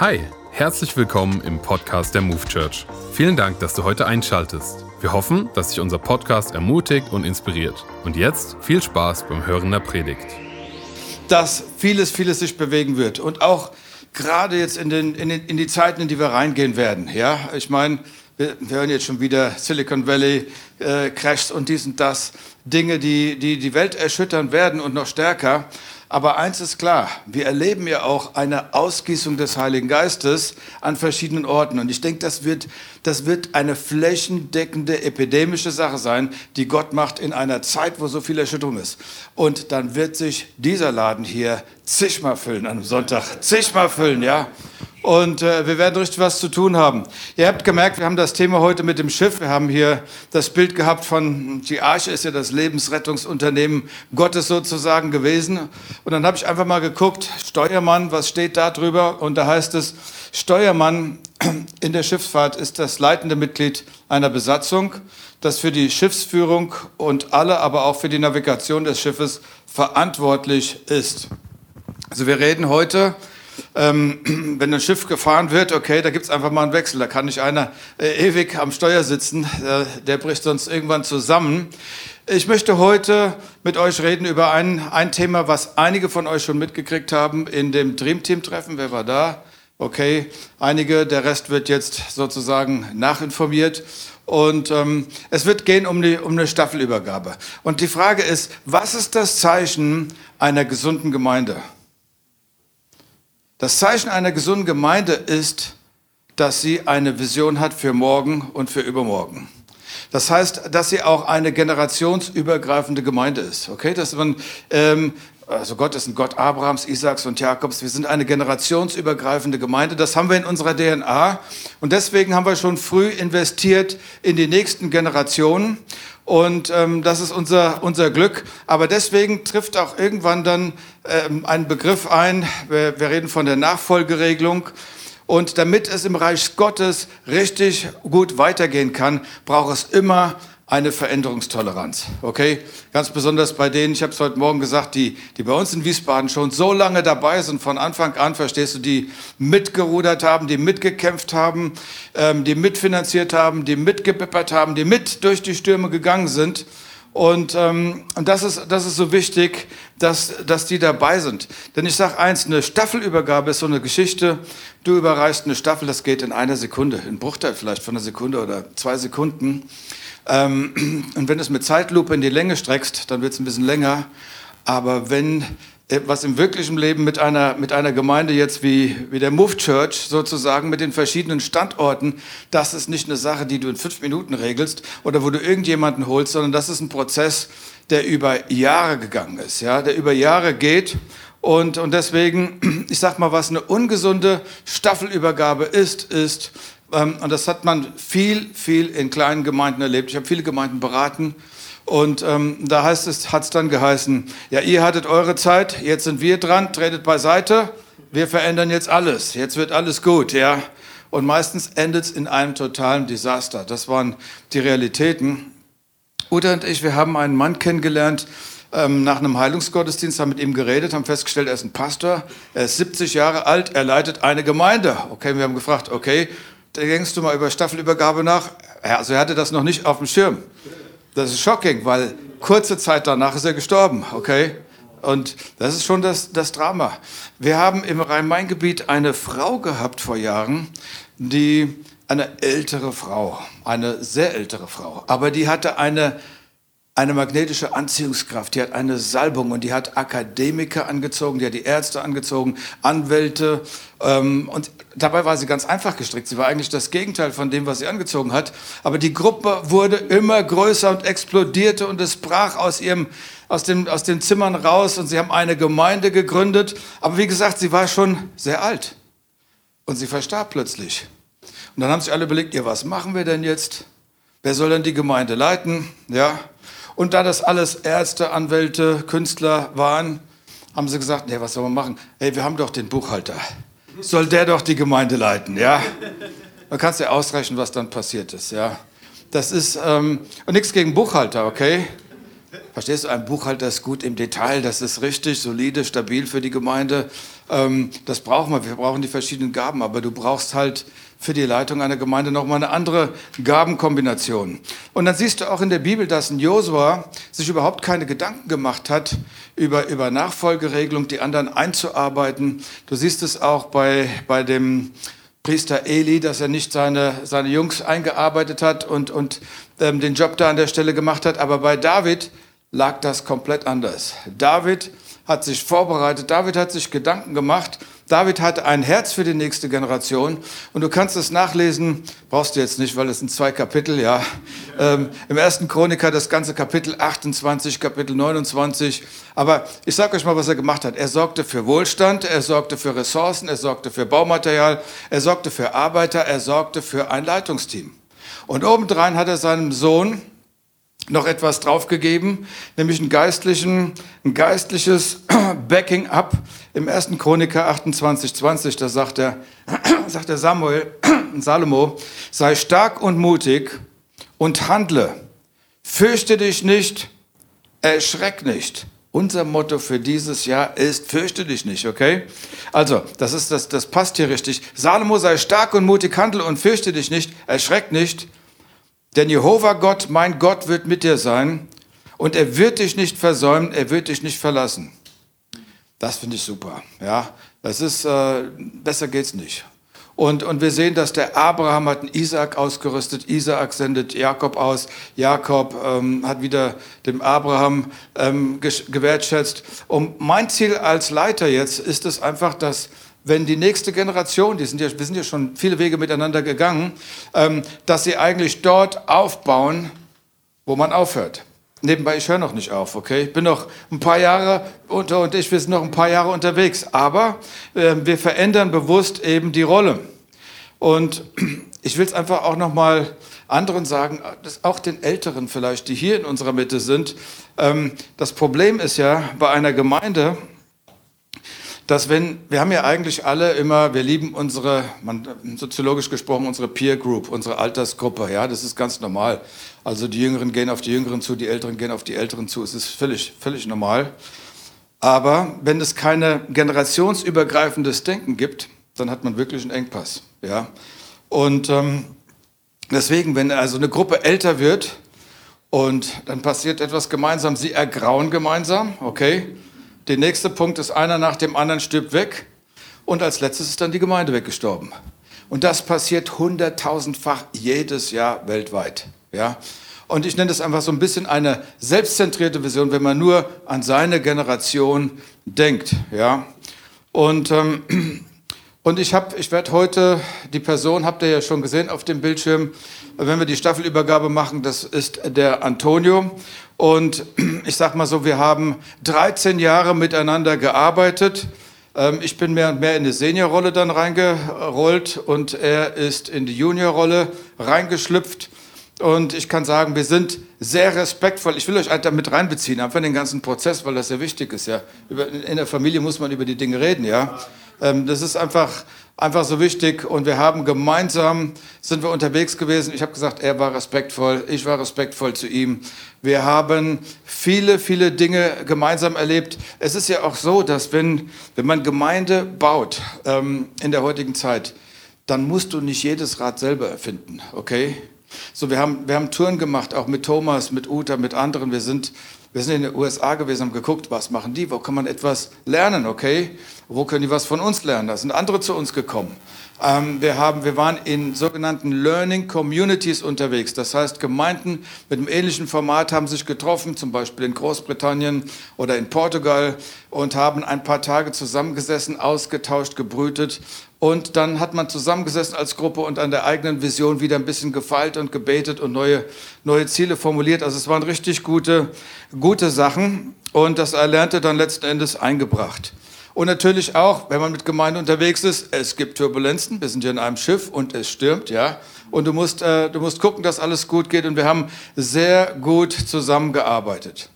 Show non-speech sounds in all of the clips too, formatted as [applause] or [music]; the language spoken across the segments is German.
Hi, herzlich willkommen im Podcast der Move Church. Vielen Dank, dass du heute einschaltest. Wir hoffen, dass dich unser Podcast ermutigt und inspiriert. Und jetzt viel Spaß beim Hören der Predigt. Dass vieles, vieles sich bewegen wird und auch gerade jetzt in, den, in, den, in die Zeiten, in die wir reingehen werden. Ja, ich meine, wir, wir hören jetzt schon wieder Silicon Valley äh, Crashs und dies und das. Dinge, die, die die Welt erschüttern werden und noch stärker. Aber eins ist klar, wir erleben ja auch eine Ausgießung des Heiligen Geistes an verschiedenen Orten. Und ich denke, das wird, das wird eine flächendeckende epidemische Sache sein, die Gott macht in einer Zeit, wo so viel Erschütterung ist. Und dann wird sich dieser Laden hier zigmal füllen an einem Sonntag. Zigmal füllen, ja. Und äh, wir werden richtig was zu tun haben. Ihr habt gemerkt, wir haben das Thema heute mit dem Schiff. Wir haben hier das Bild gehabt von, die Arche ist ja das Lebensrettungsunternehmen Gottes sozusagen gewesen. Und dann habe ich einfach mal geguckt, Steuermann, was steht da drüber? Und da heißt es, Steuermann [clears throat] in der Schiffsfahrt ist das leitende Mitglied einer Besatzung, das für die Schiffsführung und alle, aber auch für die Navigation des Schiffes verantwortlich ist. Also wir reden heute ähm, [clears throat] wenn ein Schiff gefahren wird, okay, da gibt es einfach mal einen Wechsel. Da kann nicht einer äh, ewig am Steuer sitzen, äh, der bricht sonst irgendwann zusammen. Ich möchte heute mit euch reden über ein, ein Thema, was einige von euch schon mitgekriegt haben in dem Dream Team Treffen. Wer war da? Okay, einige, der Rest wird jetzt sozusagen nachinformiert. Und ähm, es wird gehen um, die, um eine Staffelübergabe. Und die Frage ist, was ist das Zeichen einer gesunden Gemeinde? Das Zeichen einer gesunden Gemeinde ist, dass sie eine Vision hat für morgen und für übermorgen. Das heißt, dass sie auch eine generationsübergreifende Gemeinde ist. Okay, dass man, ähm, also Gott ist ein Gott Abrahams, Isaaks und Jakobs. Wir sind eine generationsübergreifende Gemeinde. Das haben wir in unserer DNA. Und deswegen haben wir schon früh investiert in die nächsten Generationen. Und ähm, das ist unser, unser Glück. Aber deswegen trifft auch irgendwann dann ähm, ein Begriff ein. Wir, wir reden von der Nachfolgeregelung. Und damit es im Reich Gottes richtig gut weitergehen kann, braucht es immer eine Veränderungstoleranz. Okay? Ganz besonders bei denen, ich habe es heute Morgen gesagt, die, die bei uns in Wiesbaden schon so lange dabei sind, von Anfang an, verstehst du, die mitgerudert haben, die mitgekämpft haben, ähm, die mitfinanziert haben, die mitgepippert haben, die mit durch die Stürme gegangen sind. Und, ähm, und das, ist, das ist so wichtig, dass, dass die dabei sind. Denn ich sage eins, eine Staffelübergabe ist so eine Geschichte. Du überreichst eine Staffel, das geht in einer Sekunde, in Bruchteil vielleicht von einer Sekunde oder zwei Sekunden. Ähm, und wenn du es mit Zeitlupe in die Länge streckst, dann wird es ein bisschen länger. Aber wenn äh, was im wirklichen Leben mit einer, mit einer Gemeinde jetzt wie, wie der Move Church sozusagen mit den verschiedenen Standorten, das ist nicht eine Sache, die du in fünf Minuten regelst oder wo du irgendjemanden holst, sondern das ist ein Prozess, der über Jahre gegangen ist, ja, der über Jahre geht. Und, und deswegen, ich sag mal, was eine ungesunde Staffelübergabe ist, ist, und das hat man viel, viel in kleinen Gemeinden erlebt. Ich habe viele Gemeinden beraten. Und ähm, da heißt es, hat es dann geheißen, ja, ihr hattet eure Zeit, jetzt sind wir dran, tretet beiseite, wir verändern jetzt alles, jetzt wird alles gut, ja. Und meistens endet es in einem totalen Desaster. Das waren die Realitäten. Uta und ich, wir haben einen Mann kennengelernt, ähm, nach einem Heilungsgottesdienst, haben mit ihm geredet, haben festgestellt, er ist ein Pastor, er ist 70 Jahre alt, er leitet eine Gemeinde. Okay, wir haben gefragt, okay, denkst du mal über Staffelübergabe nach? Also er hatte das noch nicht auf dem Schirm. Das ist shocking, weil kurze Zeit danach ist er gestorben, okay? Und das ist schon das, das Drama. Wir haben im Rhein-Main-Gebiet eine Frau gehabt vor Jahren, die eine ältere Frau, eine sehr ältere Frau, aber die hatte eine eine magnetische Anziehungskraft, die hat eine Salbung und die hat Akademiker angezogen, die hat die Ärzte angezogen, Anwälte. Ähm, und dabei war sie ganz einfach gestrickt. Sie war eigentlich das Gegenteil von dem, was sie angezogen hat. Aber die Gruppe wurde immer größer und explodierte und es brach aus ihrem aus, dem, aus den Zimmern raus und sie haben eine Gemeinde gegründet. Aber wie gesagt, sie war schon sehr alt und sie verstarb plötzlich. Und dann haben sich alle überlegt, ja, was machen wir denn jetzt? Wer soll denn die Gemeinde leiten? Ja, und da das alles Ärzte, Anwälte, Künstler waren, haben sie gesagt, nee, was soll man machen? Hey, wir haben doch den Buchhalter. Soll der doch die Gemeinde leiten, ja? Man kann ja ausrechnen, was dann passiert ist, ja? Das ist, ähm, nichts gegen Buchhalter, okay? Verstehst du, ein Buchhalter ist gut im Detail, das ist richtig, solide, stabil für die Gemeinde. Ähm, das brauchen wir. Wir brauchen die verschiedenen Gaben, aber du brauchst halt für die Leitung einer Gemeinde nochmal eine andere Gabenkombination. Und dann siehst du auch in der Bibel, dass ein Josua sich überhaupt keine Gedanken gemacht hat über, über Nachfolgeregelung, die anderen einzuarbeiten. Du siehst es auch bei, bei dem Priester Eli, dass er nicht seine, seine Jungs eingearbeitet hat und, und ähm, den Job da an der Stelle gemacht hat. Aber bei David lag das komplett anders. David hat sich vorbereitet, David hat sich Gedanken gemacht, David hatte ein Herz für die nächste Generation und du kannst es nachlesen, brauchst du jetzt nicht, weil es sind zwei Kapitel, ja. Ähm, Im ersten Chroniker das ganze Kapitel 28, Kapitel 29. Aber ich sage euch mal, was er gemacht hat. Er sorgte für Wohlstand, er sorgte für Ressourcen, er sorgte für Baumaterial, er sorgte für Arbeiter, er sorgte für ein Leitungsteam. Und obendrein hat er seinem Sohn noch etwas draufgegeben, nämlich ein, geistlichen, ein geistliches [clears throat] Backing-up im 1. Chroniker 28, 20. Da sagt er, [clears throat] sagt der Samuel, [clears throat] Salomo, sei stark und mutig und handle. Fürchte dich nicht, erschreck nicht. Unser Motto für dieses Jahr ist, fürchte dich nicht, okay? Also, das ist das, das passt hier richtig. Salomo sei stark und mutig, handle und fürchte dich nicht, erschreck nicht. Denn Jehova Gott, mein Gott, wird mit dir sein und er wird dich nicht versäumen, er wird dich nicht verlassen. Das finde ich super. Ja, das ist, äh, besser geht's nicht. Und, und wir sehen, dass der Abraham hat einen Isaak ausgerüstet, Isaak sendet Jakob aus, Jakob ähm, hat wieder dem Abraham ähm, gewertschätzt. Und mein Ziel als Leiter jetzt ist es einfach, dass wenn die nächste Generation, die sind ja, wir sind ja schon viele Wege miteinander gegangen, ähm, dass sie eigentlich dort aufbauen, wo man aufhört. Nebenbei, ich höre noch nicht auf, okay? Ich bin noch ein paar Jahre unter und ich, wir sind noch ein paar Jahre unterwegs. Aber äh, wir verändern bewusst eben die Rolle. Und [clears throat] ich will es einfach auch noch mal anderen sagen, auch den Älteren vielleicht, die hier in unserer Mitte sind. Ähm, das Problem ist ja bei einer Gemeinde, dass wenn, wir haben ja eigentlich alle immer, wir lieben unsere, man, soziologisch gesprochen, unsere Peer Group, unsere Altersgruppe, ja, das ist ganz normal. Also die Jüngeren gehen auf die Jüngeren zu, die Älteren gehen auf die Älteren zu, es ist völlig, völlig normal. Aber wenn es keine generationsübergreifendes Denken gibt, dann hat man wirklich einen Engpass, ja. Und ähm, deswegen, wenn also eine Gruppe älter wird und dann passiert etwas gemeinsam, sie ergrauen gemeinsam, okay, der nächste Punkt ist, einer nach dem anderen stirbt weg. Und als letztes ist dann die Gemeinde weggestorben. Und das passiert hunderttausendfach jedes Jahr weltweit. Ja? Und ich nenne das einfach so ein bisschen eine selbstzentrierte Vision, wenn man nur an seine Generation denkt. Ja? Und, ähm, und ich, hab, ich werde heute, die Person habt ihr ja schon gesehen auf dem Bildschirm, wenn wir die Staffelübergabe machen, das ist der Antonio. Und [clears throat] ich sage mal so, wir haben 13 Jahre miteinander gearbeitet. Ähm, ich bin mehr und mehr in die Seniorrolle dann reingerollt und er ist in die Juniorrolle reingeschlüpft. Und ich kann sagen, wir sind sehr respektvoll. Ich will euch halt damit reinbeziehen, einfach den ganzen Prozess, weil das sehr wichtig ist. Ja. In der Familie muss man über die Dinge reden. Ja. Ähm, das ist einfach einfach so wichtig und wir haben gemeinsam, sind wir unterwegs gewesen. Ich habe gesagt, er war respektvoll, ich war respektvoll zu ihm. Wir haben viele, viele Dinge gemeinsam erlebt. Es ist ja auch so, dass wenn, wenn man Gemeinde baut ähm, in der heutigen Zeit, dann musst du nicht jedes Rad selber erfinden, okay? So, wir haben, wir haben Touren gemacht, auch mit Thomas, mit Uta, mit anderen. Wir sind, wir sind in den USA gewesen, haben geguckt, was machen die, wo kann man etwas lernen, okay? Wo können die was von uns lernen? Da sind andere zu uns gekommen. Ähm, wir, haben, wir waren in sogenannten Learning Communities unterwegs. Das heißt, Gemeinden mit einem ähnlichen Format haben sich getroffen, zum Beispiel in Großbritannien oder in Portugal und haben ein paar Tage zusammengesessen, ausgetauscht, gebrütet. Und dann hat man zusammengesessen als Gruppe und an der eigenen Vision wieder ein bisschen gefeilt und gebetet und neue, neue Ziele formuliert. Also es waren richtig gute, gute Sachen und das Erlernte dann letzten Endes eingebracht. Und natürlich auch, wenn man mit Gemeinde unterwegs ist, es gibt Turbulenzen. Wir sind hier in einem Schiff und es stürmt, ja. Und du musst, äh, du musst gucken, dass alles gut geht. Und wir haben sehr gut zusammengearbeitet.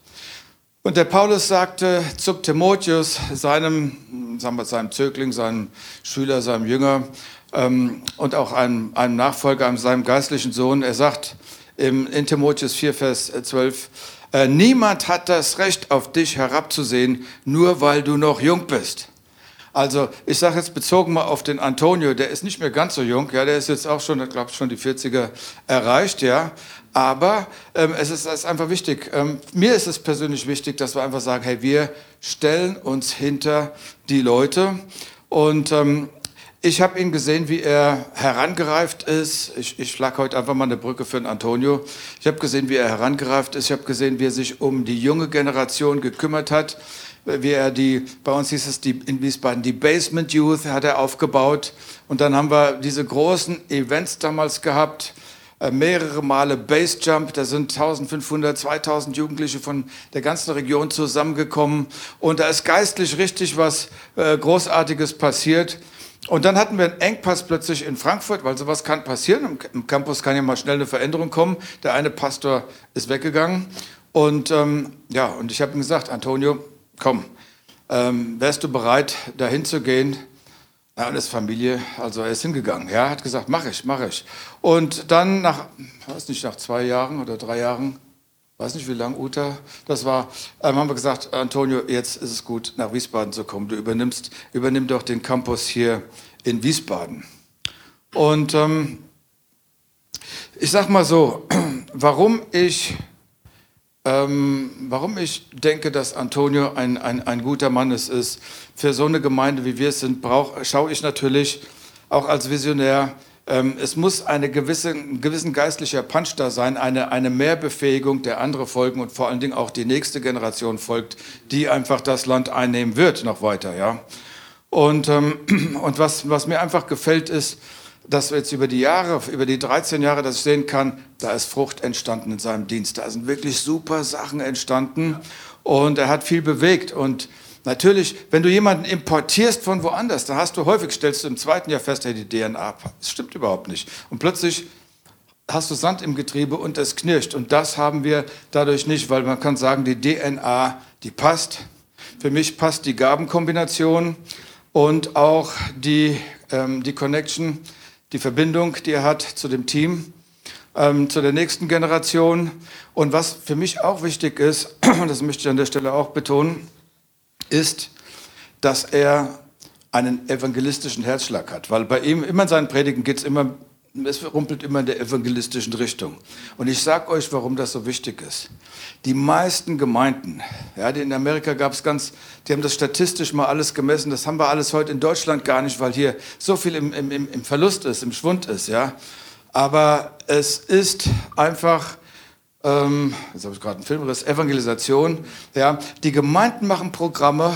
Und der Paulus sagte zu Timotheus, seinem, sagen wir, seinem Zögling, seinem Schüler, seinem Jünger ähm, und auch einem, einem Nachfolger, seinem geistlichen Sohn, er sagt im, in Timotheus 4, Vers 12, äh, niemand hat das Recht, auf dich herabzusehen, nur weil du noch jung bist. Also ich sage jetzt bezogen mal auf den Antonio, der ist nicht mehr ganz so jung, ja, der ist jetzt auch schon, glaube ich, schon die 40er erreicht, ja. Aber ähm, es, ist, es, ist, einfach wichtig. Ähm, mir ist es persönlich wichtig, dass wir einfach sagen, hey, wir stellen uns hinter die Leute. Und ähm, ich habe ihn gesehen, wie er herangereift ist. Ich, ich schlag heute einfach mal eine Brücke für den Antonio. Ich habe gesehen, wie er herangereift ist. Ich habe gesehen, wie er sich um die junge Generation gekümmert hat wie er die, bei uns hieß es die, in Wiesbaden, die Basement Youth hat er aufgebaut. Und dann haben wir diese großen Events damals gehabt, äh, mehrere Male Base Jump, da sind 1500, 2000 Jugendliche von der ganzen Region zusammengekommen. Und da ist geistlich richtig was äh, Großartiges passiert. Und dann hatten wir einen Engpass plötzlich in Frankfurt, weil sowas kann passieren. Im Campus kann ja mal schnell eine Veränderung kommen. Der eine Pastor ist weggegangen. Und ähm, ja, und ich habe ihm gesagt, Antonio, komm, ähm, wärst du bereit, dahin zu gehen? Ja, ist Familie, also er ist hingegangen. Ja, hat gesagt, mach ich, mach ich. Und dann nach, weiß nicht, nach zwei Jahren oder drei Jahren, weiß nicht wie lange, Uta, das war, ähm, haben wir gesagt, Antonio, jetzt ist es gut, nach Wiesbaden zu kommen. Du übernimmst, übernimm doch den Campus hier in Wiesbaden. Und ähm, ich sag mal so, [clears throat] warum ich ähm, warum ich denke, dass Antonio ein, ein, ein guter Mann ist, ist, für so eine Gemeinde, wie wir es sind, brauch, schaue ich natürlich auch als Visionär, ähm, es muss eine gewisse, ein gewissen geistlicher Punch da sein, eine, eine Mehrbefähigung der andere folgen und vor allen Dingen auch die nächste Generation folgt, die einfach das Land einnehmen wird noch weiter. Ja? Und, ähm, [clears throat] und was, was mir einfach gefällt ist, dass jetzt über die Jahre, über die 13 Jahre, dass ich sehen kann, da ist Frucht entstanden in seinem Dienst. Da sind wirklich super Sachen entstanden und er hat viel bewegt. Und natürlich, wenn du jemanden importierst von woanders, dann hast du häufig, stellst du im zweiten Jahr fest, hey, die DNA, das stimmt überhaupt nicht. Und plötzlich hast du Sand im Getriebe und es knirscht. Und das haben wir dadurch nicht, weil man kann sagen, die DNA, die passt. Für mich passt die Gabenkombination und auch die, ähm, die Connection die Verbindung, die er hat zu dem Team, ähm, zu der nächsten Generation. Und was für mich auch wichtig ist, [clears throat] das möchte ich an der Stelle auch betonen, ist, dass er einen evangelistischen Herzschlag hat. Weil bei ihm, immer in seinen Predigen geht es immer es rumpelt immer in der evangelistischen Richtung. Und ich sage euch, warum das so wichtig ist. Die meisten Gemeinden, ja, die in Amerika gab es ganz, die haben das statistisch mal alles gemessen. Das haben wir alles heute in Deutschland gar nicht, weil hier so viel im, im, im Verlust ist, im Schwund ist. Ja. Aber es ist einfach, ähm, jetzt habe ich gerade einen Filmriss, Evangelisation. Ja. Die Gemeinden machen Programme,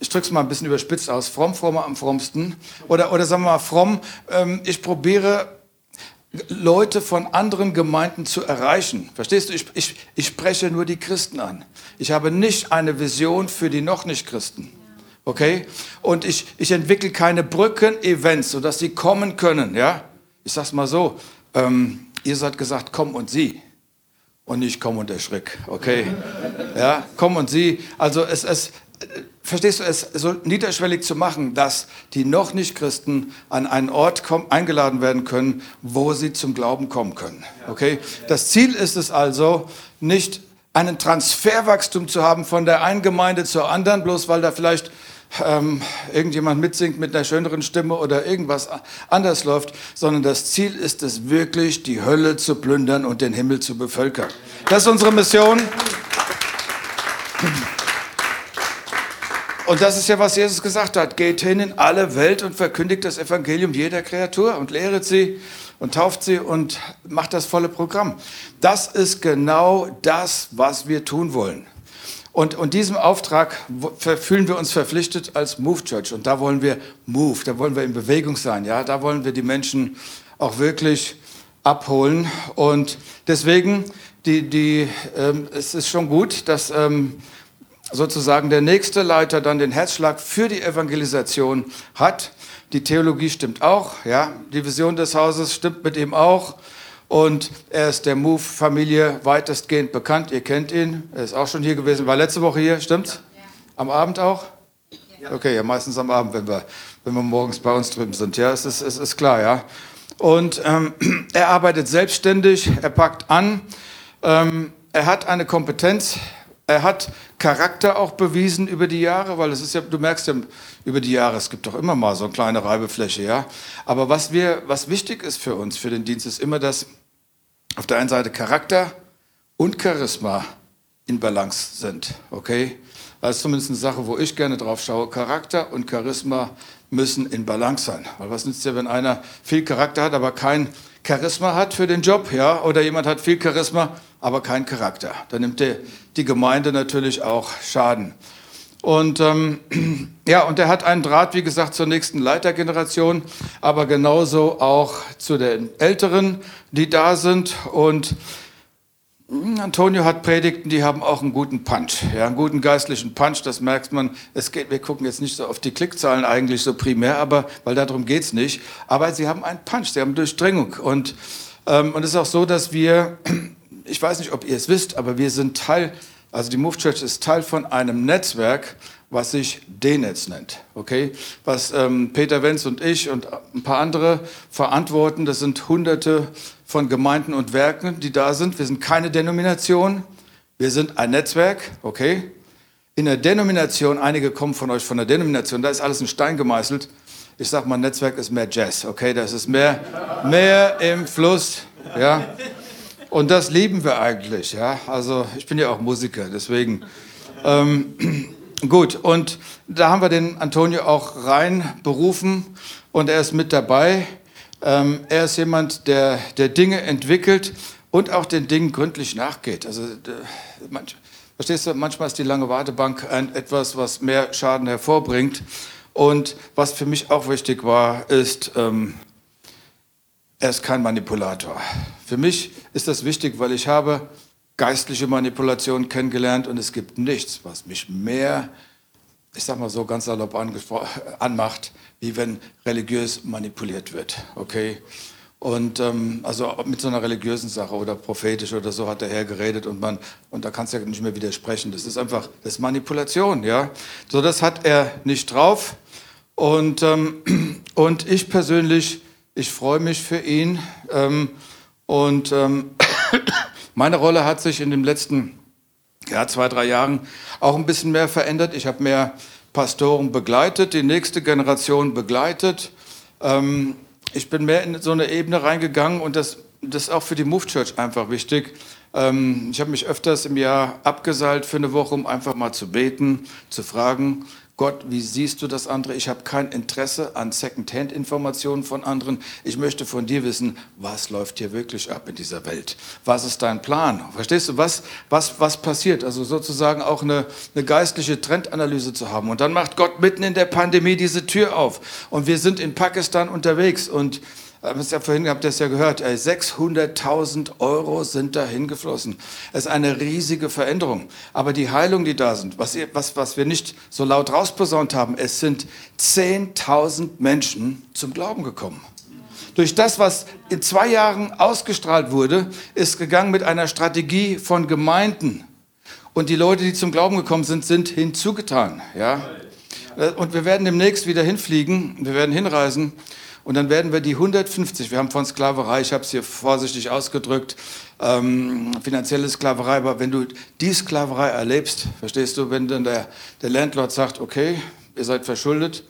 ich drücke es mal ein bisschen überspitzt aus, fromm, frommer am frommsten. Oder, oder sagen wir mal fromm, ähm, ich probiere Leute von anderen Gemeinden zu erreichen. Verstehst du? Ich, ich, ich spreche nur die Christen an. Ich habe nicht eine Vision für die noch nicht Christen. Okay? Und ich, ich entwickle keine Brücken-Events, sodass sie kommen können. Ja? Ich sag's mal so. Ähm, ihr seid gesagt, komm und sieh. Und nicht komm und erschrick. Okay? Ja? Komm und sieh. Also es, es, verstehst du, es so niederschwellig zu machen, dass die noch nicht Christen an einen Ort kommen, eingeladen werden können, wo sie zum Glauben kommen können. Okay? Das Ziel ist es also, nicht einen Transferwachstum zu haben von der einen Gemeinde zur anderen, bloß weil da vielleicht ähm, irgendjemand mitsingt mit einer schöneren Stimme oder irgendwas anders läuft, sondern das Ziel ist es wirklich, die Hölle zu plündern und den Himmel zu bevölkern. Das ist unsere Mission. Und das ist ja, was Jesus gesagt hat. Geht hin in alle Welt und verkündigt das Evangelium jeder Kreatur und lehret sie und tauft sie und macht das volle Programm. Das ist genau das, was wir tun wollen. Und, und diesem Auftrag fühlen wir uns verpflichtet als Move Church. Und da wollen wir Move, da wollen wir in Bewegung sein. Ja, da wollen wir die Menschen auch wirklich abholen. Und deswegen, die, die, ähm, es ist schon gut, dass ähm, sozusagen der nächste Leiter dann den Herzschlag für die Evangelisation hat. Die Theologie stimmt auch, ja. Die Vision des Hauses stimmt mit ihm auch. Und er ist der Move-Familie weitestgehend bekannt. Ihr kennt ihn. Er ist auch schon hier gewesen. War letzte Woche hier, stimmt's? Ja. Am Abend auch? Ja. Okay, ja, meistens am Abend, wenn wir, wenn wir morgens bei uns drüben sind. Ja, es ist, es ist klar, ja. Und ähm, [clears throat] er arbeitet selbstständig, er packt an. Ähm, er hat eine Kompetenz, Er hat Charakter auch bewiesen über die Jahre, weil es ist ja, du merkst ja über die Jahre, es gibt doch immer mal so eine kleine Reibefläche, ja. Aber was wir, was wichtig ist für uns, für den Dienst, ist immer, dass auf der einen Seite Charakter und Charisma in Balance sind, okay? Das ist zumindest eine Sache, wo ich gerne drauf schaue. Charakter und Charisma müssen in Balance sein. Weil was nützt ja, wenn einer viel Charakter hat, aber kein Charisma hat für den Job, ja? Oder jemand hat viel Charisma, aber kein Charakter. Dann nimmt die, die Gemeinde natürlich auch Schaden. Und ähm, [clears throat] ja, und er hat einen Draht, wie gesagt, zur nächsten Leitergeneration, aber genauso auch zu den Älteren, die da sind. Und hm, Antonio hat Predigten, die haben auch einen guten Punch, ja, einen guten geistlichen Punch. Das merkt man. Es geht, wir gucken jetzt nicht so auf die Klickzahlen eigentlich so primär, aber weil darum geht's nicht. Aber sie haben einen Punch, sie haben Durchdringung und ähm, und es ist auch so, dass wir [clears throat] ich weiß nicht, ob ihr es wisst, aber wir sind Teil, also die Move Church ist Teil von einem Netzwerk, was sich D-Netz nennt. Okay? Was ähm, Peter Wenz und ich und ein paar andere verantworten, das sind hunderte von Gemeinden und Werken, die da sind. Wir sind keine Denomination, wir sind ein Netzwerk. Okay? In der Denomination, einige kommen von euch von der Denomination, da ist alles in Stein gemeißelt. Ich sag mal, Netzwerk ist mehr Jazz, okay? Das ist mehr, mehr im Fluss, ja? Und das lieben wir eigentlich, ja. Also ich bin ja auch Musiker, deswegen. Ähm, [clears throat] gut, und da haben wir den Antonio auch rein berufen und er ist mit dabei. Ähm, er ist jemand, der, der Dinge entwickelt und auch den Dingen gründlich nachgeht. Also manch, verstehst du, manchmal ist die lange Wartebank ein, etwas, was mehr Schaden hervorbringt. Und was für mich auch wichtig war, ist, ähm, er ist kein Manipulator. Für mich ist das wichtig, weil ich habe geistliche Manipulation kennengelernt und es gibt nichts, was mich mehr, ich sag mal so ganz salopp anmacht, wie wenn religiös manipuliert wird. Okay? Und ähm, also mit so einer religiösen Sache oder prophetisch oder so hat der Herr geredet und man und da kannst du ja nicht mehr widersprechen. Das ist einfach das ist Manipulation, ja. So das hat er nicht drauf. Und ähm, [clears throat] und ich persönlich ich freue mich für ihn. Ähm, und ähm, [coughs] meine Rolle hat sich in den letzten ja, zwei, drei Jahren auch ein bisschen mehr verändert. Ich habe mehr Pastoren begleitet, die nächste Generation begleitet. Ähm, ich bin mehr in so eine Ebene reingegangen und das, das ist auch für die Move Church einfach wichtig. Ähm, ich habe mich öfters im Jahr abgeseilt für eine Woche, um einfach mal zu beten, zu fragen, Gott, wie siehst du das andere? Ich habe kein Interesse an Second-Hand-Informationen von anderen. Ich möchte von dir wissen, was läuft hier wirklich ab in dieser Welt? Was ist dein Plan? Verstehst du, was, was, was passiert? Also sozusagen auch eine, eine geistliche Trendanalyse zu haben. Und dann macht Gott mitten in der Pandemie diese Tür auf. Und wir sind in Pakistan unterwegs und ja vorhin habt ihr es ja gehört, 600.000 Euro sind da hingeflossen. Es ist eine riesige Veränderung. Aber die Heilungen, die da sind, was, was, was wir nicht so laut rausposaunt haben, es sind 10.000 Menschen zum Glauben gekommen. Durch das, was in zwei Jahren ausgestrahlt wurde, ist gegangen mit einer Strategie von Gemeinden. Und die Leute, die zum Glauben gekommen sind, sind hinzugetan. Ja? Und wir werden demnächst wieder hinfliegen, wir werden hinreisen. Und dann werden wir die 150, wir haben von Sklaverei, ich habe es hier vorsichtig ausgedrückt, ähm, finanzielle Sklaverei, aber wenn du die Sklaverei erlebst, verstehst du, wenn dann der, der Landlord sagt, okay, ihr seid verschuldet,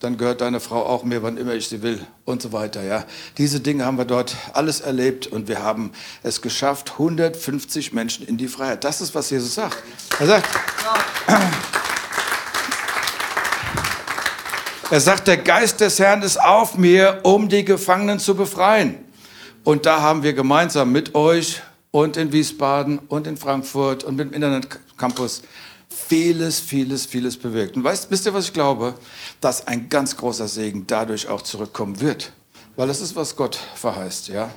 dann gehört deine Frau auch mir, wann immer ich sie will und so weiter. Ja, diese Dinge haben wir dort alles erlebt und wir haben es geschafft, 150 Menschen in die Freiheit. Das ist was Jesus sagt. Er sagt. Ja. Er sagt, der Geist des Herrn ist auf mir, um die Gefangenen zu befreien. Und da haben wir gemeinsam mit euch und in Wiesbaden und in Frankfurt und mit dem Internet Campus vieles, vieles, vieles bewirkt. Und weißt, wisst ihr, was ich glaube? Dass ein ganz großer Segen dadurch auch zurückkommen wird. Weil das ist, was Gott verheißt, ja.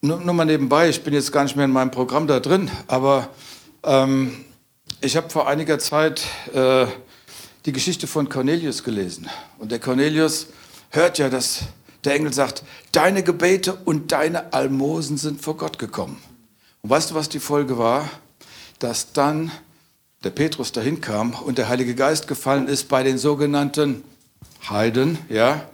Nur, nur mal nebenbei, ich bin jetzt gar nicht mehr in meinem Programm da drin, aber ähm, ich habe vor einiger Zeit äh, die Geschichte von Cornelius gelesen. Und der Cornelius hört ja, dass der Engel sagt, deine Gebete und deine Almosen sind vor Gott gekommen. Und weißt du, was die Folge war? Dass dann der Petrus dahin kam und der Heilige Geist gefallen ist bei den sogenannten Heiden, ja,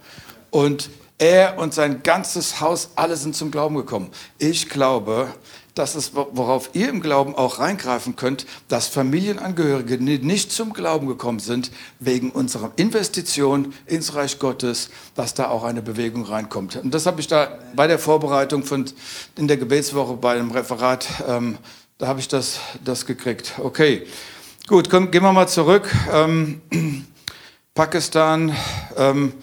und er und sein ganzes Haus, alle sind zum Glauben gekommen. Ich glaube, dass es, worauf ihr im Glauben auch reingreifen könnt, dass Familienangehörige, nicht zum Glauben gekommen sind, wegen unserer Investition ins Reich Gottes, dass da auch eine Bewegung reinkommt. Und das habe ich da bei der Vorbereitung von, in der Gebetswoche bei dem Referat, ähm, da habe ich das, das gekriegt. Okay, gut, komm, gehen wir mal zurück. Ähm, [clears throat] Pakistan, ähm,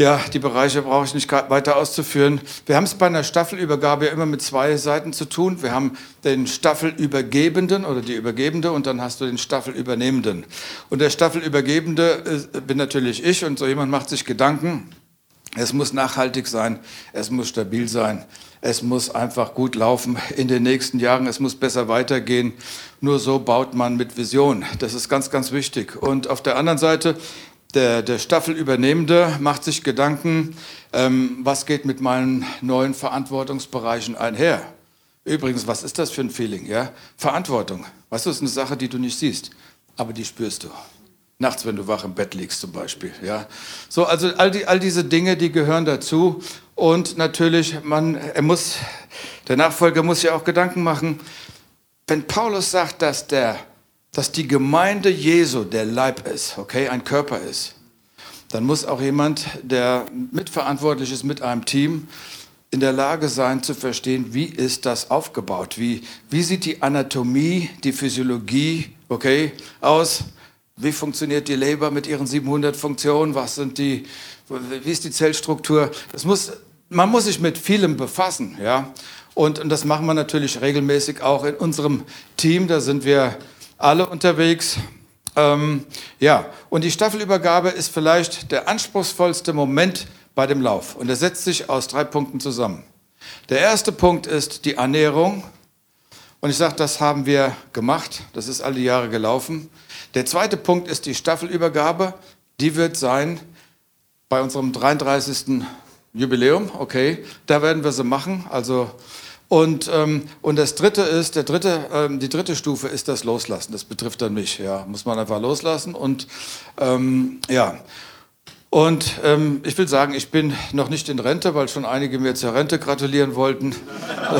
ja, die Bereiche brauche ich nicht weiter auszuführen. Wir haben es bei einer Staffelübergabe ja immer mit zwei Seiten zu tun. Wir haben den Staffelübergebenden oder die Übergebende und dann hast du den Staffelübernehmenden. Und der Staffelübergebende äh, bin natürlich ich und so jemand macht sich Gedanken. Es muss nachhaltig sein, es muss stabil sein, es muss einfach gut laufen in den nächsten Jahren, es muss besser weitergehen. Nur so baut man mit Vision. Das ist ganz, ganz wichtig. Und auf der anderen Seite der, der Staffelübernehmende macht sich Gedanken, ähm, was geht mit meinen neuen Verantwortungsbereichen einher. Übrigens, was ist das für ein Feeling? Ja? Verantwortung. Weißt du, ist eine Sache, die du nicht siehst, aber die spürst du. Nachts, wenn du wach im Bett liegst zum Beispiel. Ja? So, also all, die, all diese Dinge, die gehören dazu. Und natürlich, man, er muss, der Nachfolger muss ja auch Gedanken machen. Wenn Paulus sagt, dass der dass die Gemeinde Jesu der Leib ist, okay, ein Körper ist, dann muss auch jemand, der mitverantwortlich ist mit einem Team, in der Lage sein zu verstehen, wie ist das aufgebaut? Wie, wie sieht die Anatomie, die Physiologie, okay, aus? Wie funktioniert die Leber mit ihren 700 Funktionen? Was sind die, wie ist die Zellstruktur? Das muss, man muss sich mit vielem befassen, ja. Und, und das machen wir natürlich regelmäßig auch in unserem Team. Da sind wir alle unterwegs. Ähm, ja, und die Staffelübergabe ist vielleicht der anspruchsvollste Moment bei dem Lauf. Und er setzt sich aus drei Punkten zusammen. Der erste Punkt ist die Ernährung. Und ich sage, das haben wir gemacht. Das ist alle Jahre gelaufen. Der zweite Punkt ist die Staffelübergabe. Die wird sein bei unserem 33. Jubiläum. Okay, da werden wir sie machen. Also und, ähm, und das dritte ist, der dritte, ähm, die dritte Stufe ist das Loslassen. Das betrifft dann mich. Ja, muss man einfach loslassen. Und ähm, ja, und ähm, ich will sagen, ich bin noch nicht in Rente, weil schon einige mir zur Rente gratulieren wollten.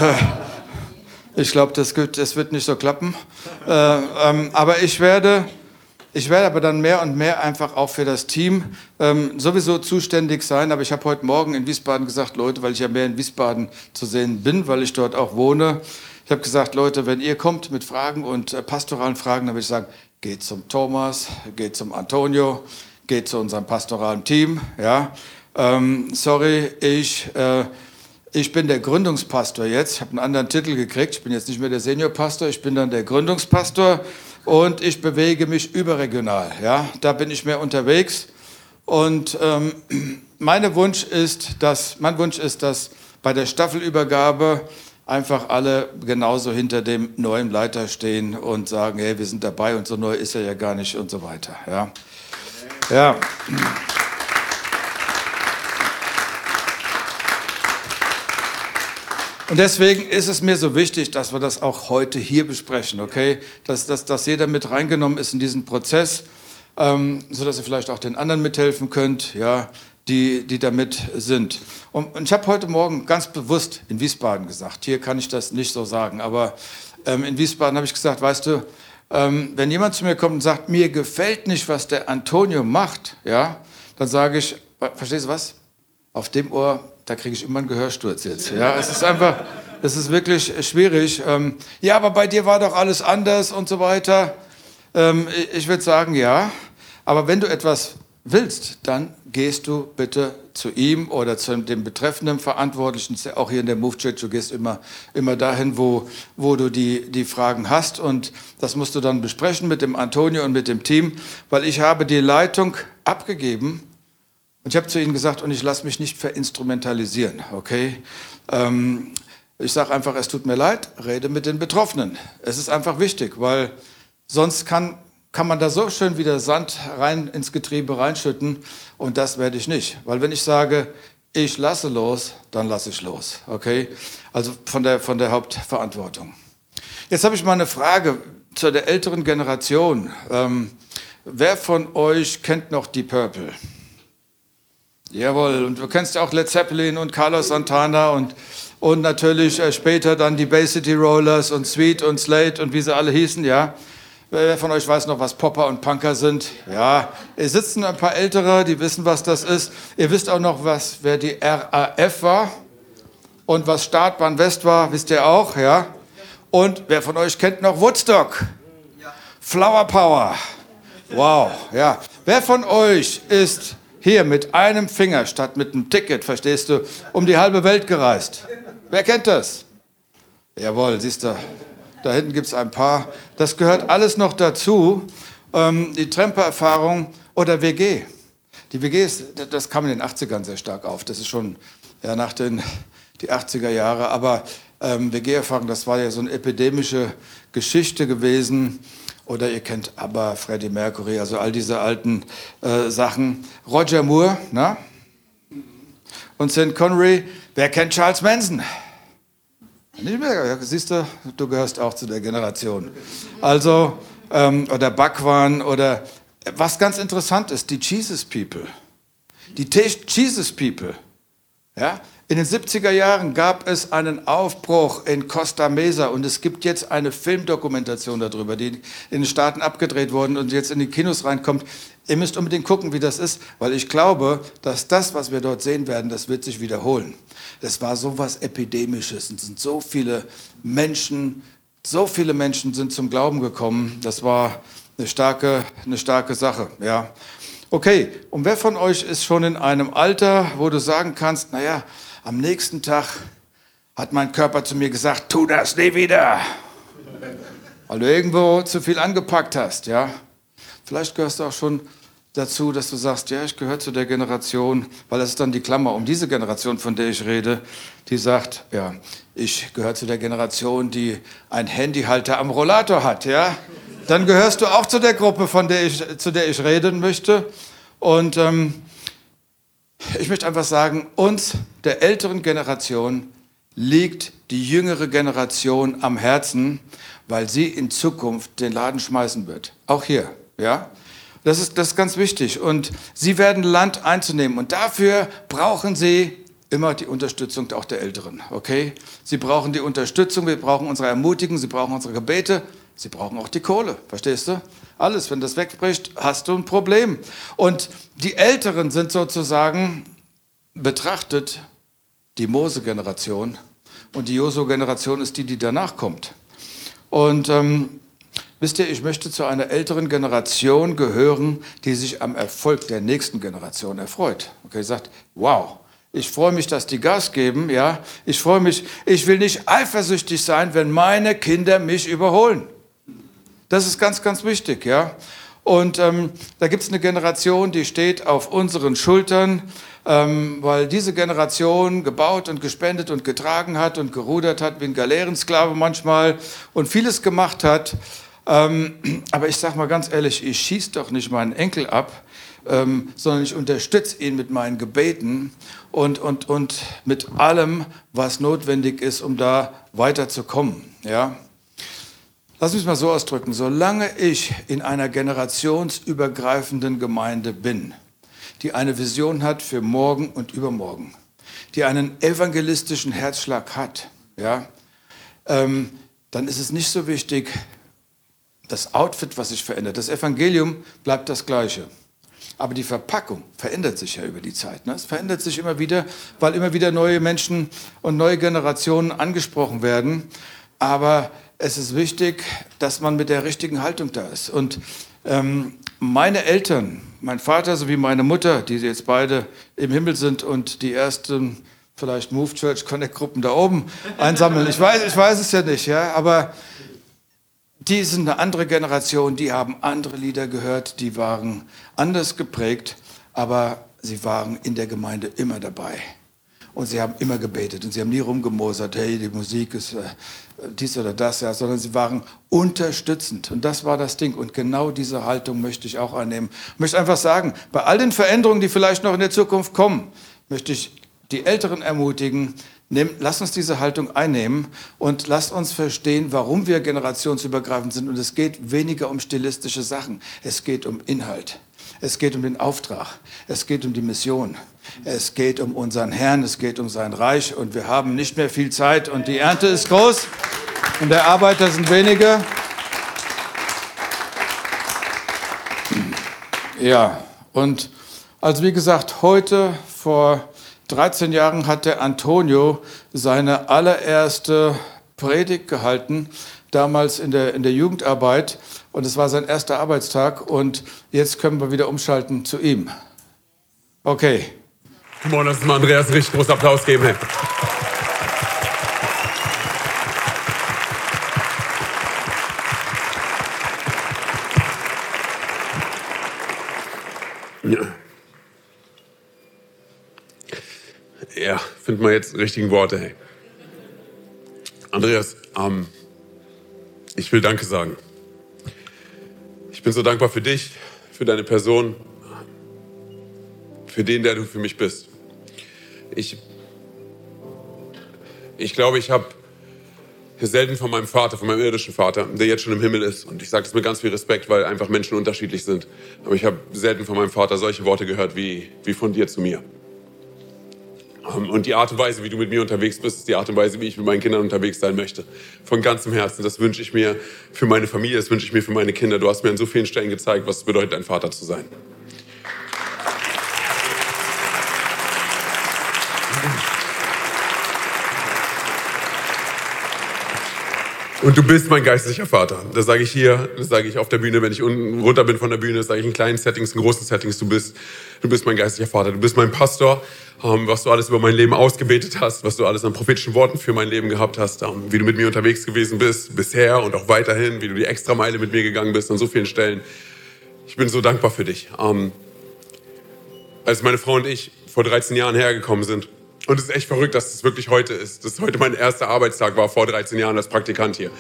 Äh, ich glaube, das, das, wird nicht so klappen. Äh, ähm, aber ich werde ich werde aber dann mehr und mehr einfach auch für das Team ähm, sowieso zuständig sein. Aber ich habe heute Morgen in Wiesbaden gesagt, Leute, weil ich ja mehr in Wiesbaden zu sehen bin, weil ich dort auch wohne. Ich habe gesagt, Leute, wenn ihr kommt mit Fragen und äh, pastoralen Fragen, dann würde ich sagen, geht zum Thomas, geht zum Antonio, geht zu unserem pastoralen Team. Ja, ähm, sorry, ich äh, ich bin der Gründungspastor jetzt. Ich habe einen anderen Titel gekriegt. Ich bin jetzt nicht mehr der Seniorpastor, ich bin dann der Gründungspastor und ich bewege mich überregional. Ja, da bin ich mehr unterwegs. Und ähm, [clears throat] meine Wunsch ist, dass, mein Wunsch ist, dass bei der Staffelübergabe einfach alle genauso hinter dem neuen Leiter stehen und sagen, hey, wir sind dabei und so neu ist er ja gar nicht und so weiter. Ja. ja. Und deswegen ist es mir so wichtig, dass wir das auch heute hier besprechen, okay? Dass, dass, dass jeder mit reingenommen ist in diesen Prozess, ähm, sodass ihr vielleicht auch den anderen mithelfen könnt, ja, die, die damit sind. Und, und ich habe heute Morgen ganz bewusst in Wiesbaden gesagt, hier kann ich das nicht so sagen, aber ähm, in Wiesbaden habe ich gesagt, weißt du, ähm, wenn jemand zu mir kommt und sagt, mir gefällt nicht, was der Antonio macht, ja, dann sage ich, verstehst du was? Auf dem Ohr da kriege ich immer einen Gehörsturz jetzt. Ja, es ist einfach, es ist wirklich schwierig. Ähm, ja, aber bei dir war doch alles anders und so weiter. Ähm, ich würde sagen, ja. Aber wenn du etwas willst, dann gehst du bitte zu ihm oder zu dem betreffenden Verantwortlichen, auch hier in der Move Church, du gehst immer, immer dahin, wo, wo du die, die Fragen hast und das musst du dann besprechen mit dem Antonio und mit dem Team, weil ich habe die Leitung abgegeben und ich habe zu ihnen gesagt, und ich lasse mich nicht verinstrumentalisieren, okay? Ähm, ich sage einfach, es tut mir leid, rede mit den Betroffenen. Es ist einfach wichtig, weil sonst kann, kann man da so schön wieder Sand rein ins Getriebe reinschütten und das werde ich nicht. Weil wenn ich sage, ich lasse los, dann lasse ich los, okay? Also von der, von der Hauptverantwortung. Jetzt habe ich mal eine Frage zu der älteren Generation. Ähm, wer von euch kennt noch die Purple? Jawohl, und du kennst ja auch Led Zeppelin und Carlos Santana und, und natürlich äh, später dann die Bay City Rollers und Sweet und Slate und wie sie alle hießen, ja. Wer von euch weiß noch, was Popper und Punker sind? Ja, hier sitzen ein paar Ältere, die wissen, was das ist. Ihr wisst auch noch, was, wer die RAF war und was Startbahn West war, wisst ihr auch, ja? Und wer von euch kennt noch Woodstock? Flower Power. Wow, ja. Wer von euch ist hier mit einem Finger statt mit einem Ticket, verstehst du, um die halbe Welt gereist? Wer kennt das? Jawohl, siehst du, da hinten gibt es ein paar. Das gehört alles noch dazu. Ähm, die Tremper-Erfahrung oder WG. Die WG, ist, das kam in den 80ern sehr stark auf. Das ist schon ja, nach den die 80er Jahre. Aber ähm, WG-Erfahrung, das war ja so eine epidemische Geschichte gewesen. Oder ihr kennt aber Freddie Mercury, also all diese alten äh, Sachen. Roger Moore, na? Und St. Connery. Wer kennt Charles Manson? Nicht mehr, ja, siehst du, du gehörst auch zu der Generation. Also, ähm, oder Bhagwan oder was ganz interessant ist, die Jesus People. Die Jesus People. Ja? In den 70er Jahren gab es einen Aufbruch in Costa Mesa und es gibt jetzt eine Filmdokumentation darüber, die in den Staaten abgedreht worden und jetzt in die Kinos reinkommt. Ihr müsst unbedingt gucken, wie das ist, weil ich glaube, dass das, was wir dort sehen werden, das wird sich wiederholen. Das war so was Epidemisches. Es sind so viele Menschen, so viele Menschen sind zum Glauben gekommen. Das war eine starke, eine starke Sache. Ja. Okay, und wer von euch ist schon in einem Alter, wo du sagen kannst, naja, am nächsten Tag hat mein Körper zu mir gesagt, tu das nie wieder. Weil du irgendwo zu viel angepackt hast, ja. Vielleicht gehörst du auch schon dazu, dass du sagst, ja, ich gehöre zu der Generation, weil das ist dann die Klammer um diese Generation, von der ich rede, die sagt, ja, ich gehöre zu der Generation, die ein Handyhalter am Rollator hat, ja. Dann gehörst du auch zu der Gruppe, von der ich, zu der ich reden möchte. Und ähm, ich möchte einfach sagen, uns, der älteren Generation, liegt die jüngere Generation am Herzen, weil sie in Zukunft den Laden schmeißen wird. Auch hier, ja. Das ist, das ist ganz wichtig. Und sie werden Land einzunehmen. Und dafür brauchen sie immer die Unterstützung auch der Älteren. Okay? Sie brauchen die Unterstützung, wir brauchen unsere Ermutigung, sie brauchen unsere Gebete, sie brauchen auch die Kohle. Verstehst du? Alles, wenn das wegbricht, hast du ein Problem. Und die Älteren sind sozusagen betrachtet die Mose-Generation und die Josu-Generation ist die, die danach kommt. Und ähm, Wisst ihr, ich möchte zu einer älteren Generation gehören, die sich am Erfolg der nächsten Generation erfreut. Okay, sagt, wow, ich freue mich, dass die Gas geben, ja. Ich freue mich, ich will nicht eifersüchtig sein, wenn meine Kinder mich überholen. Das ist ganz, ganz wichtig, ja. Und ähm, da gibt es eine Generation, die steht auf unseren Schultern, ähm, weil diese Generation gebaut und gespendet und getragen hat und gerudert hat wie ein Galeerensklave manchmal und vieles gemacht hat. Ähm, aber ich sage mal ganz ehrlich, ich schieße doch nicht meinen Enkel ab, ähm, sondern ich unterstütze ihn mit meinen Gebeten und, und, und mit allem, was notwendig ist, um da weiterzukommen. Ja? Lass mich mal so ausdrücken, solange ich in einer generationsübergreifenden Gemeinde bin, die eine Vision hat für morgen und übermorgen, die einen evangelistischen Herzschlag hat, ja, ähm, dann ist es nicht so wichtig, das Outfit, was sich verändert. Das Evangelium bleibt das gleiche. Aber die Verpackung verändert sich ja über die Zeit. Ne? Es verändert sich immer wieder, weil immer wieder neue Menschen und neue Generationen angesprochen werden. Aber es ist wichtig, dass man mit der richtigen Haltung da ist. Und ähm, meine Eltern, mein Vater sowie meine Mutter, die jetzt beide im Himmel sind und die ersten vielleicht Move Church Connect Gruppen da oben einsammeln. Ich weiß, ich weiß es ja nicht, ja, aber die sind eine andere Generation, die haben andere Lieder gehört, die waren anders geprägt, aber sie waren in der Gemeinde immer dabei. Und sie haben immer gebetet und sie haben nie rumgemosert, hey, die Musik ist äh, dies oder das, ja, sondern sie waren unterstützend. Und das war das Ding. Und genau diese Haltung möchte ich auch einnehmen. Ich möchte einfach sagen, bei all den Veränderungen, die vielleicht noch in der Zukunft kommen, möchte ich die Älteren ermutigen, Nimm, lass uns diese Haltung einnehmen und lass uns verstehen, warum wir generationsübergreifend sind. Und es geht weniger um stilistische Sachen. Es geht um Inhalt. Es geht um den Auftrag. Es geht um die Mission. Es geht um unseren Herrn, es geht um sein Reich und wir haben nicht mehr viel Zeit und die Ernte ist groß und der Arbeiter sind wenige. Ja, und also wie gesagt, heute vor 13 Jahren hat der Antonio seine allererste Predigt gehalten, damals in der, in der Jugendarbeit. Und es war sein erster Arbeitstag. Und jetzt können wir wieder umschalten zu ihm. Okay. Come on, lass uns mal Andreas einen richtig großen Applaus geben. Hey. Ja, finden wir jetzt richtigen Worte, hey. Andreas, ähm, ich will Danke sagen. Ich bin so dankbar für dich, für deine Person, für den, der du für mich bist. Ich, ich glaube, ich habe selten von meinem Vater, von meinem irdischen Vater, der jetzt schon im Himmel ist, und ich sage das mit ganz viel Respekt, weil einfach Menschen unterschiedlich sind, aber ich habe selten von meinem Vater solche Worte gehört wie, wie von dir zu mir. Ähm, und die Art und Weise, wie du mit mir unterwegs bist, ist die Art und Weise, wie ich mit meinen Kindern unterwegs sein möchte. Von ganzem Herzen. Das wünsche ich mir für meine Familie, das wünsche ich mir für meine Kinder. Du hast mir an so vielen Stellen gezeigt, was es bedeutet, ein Vater zu sein. Und du bist mein geistlicher Vater. Das sage ich hier, das sage ich auf der Bühne, wenn ich unten runter bin von der Bühne, sage ich in kleinen Settings, in großen Settings. Du bist, du bist mein geistlicher Vater. Du bist mein Pastor, ähm, was du alles über mein Leben ausgebetet hast, was du alles an prophetischen Worten für mein Leben gehabt hast, ähm, wie du mit mir unterwegs gewesen bist, bisher und auch weiterhin, wie du die Extrameile mit mir gegangen bist an so vielen Stellen. Ich bin so dankbar für dich. Ähm, als meine Frau und ich vor 13 Jahren hergekommen sind, und es ist echt verrückt, dass es wirklich heute ist. Dass heute mein erster Arbeitstag war vor 13 Jahren als Praktikant hier.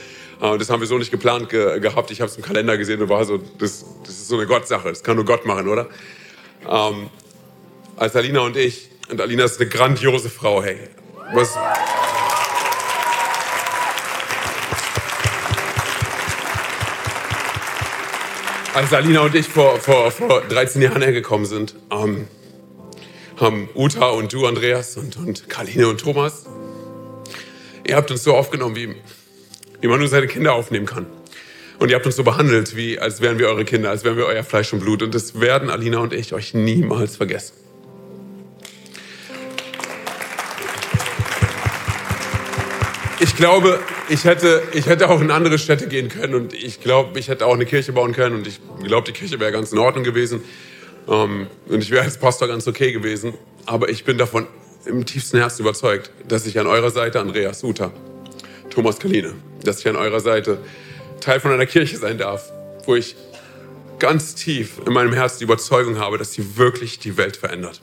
Äh, das haben wir so nicht geplant ge gehabt. Ich habe es im Kalender gesehen und war so, das, das ist so eine Gottsache. Das kann nur Gott machen, oder? Ähm, als Alina und ich, und Alina ist eine grandiose Frau, hey. Was, als Alina und ich vor, vor, vor 13 Jahren hergekommen sind, ähm, haben Uta und du, Andreas, und, und Karline und Thomas. Ihr habt uns so aufgenommen, wie, wie man nur seine Kinder aufnehmen kann. Und ihr habt uns so behandelt, wie als wären wir eure Kinder, als wären wir euer Fleisch und Blut. Und das werden Alina und ich euch niemals vergessen. Ich glaube, ich hätte, ich hätte auch in andere Städte gehen können und ich glaube, ich hätte auch eine Kirche bauen können und ich glaube, die Kirche wäre ganz in Ordnung gewesen. Ähm, und ich wäre als Pastor ganz okay gewesen. Aber ich bin davon im tiefsten Herzen überzeugt, dass ich an eurer Seite, Andreas Suter, Thomas Kaline, dass ich an eurer Seite Teil von einer Kirche sein darf, wo ich ganz tief in meinem Herzen die Überzeugung habe, dass sie wirklich die Welt verändert.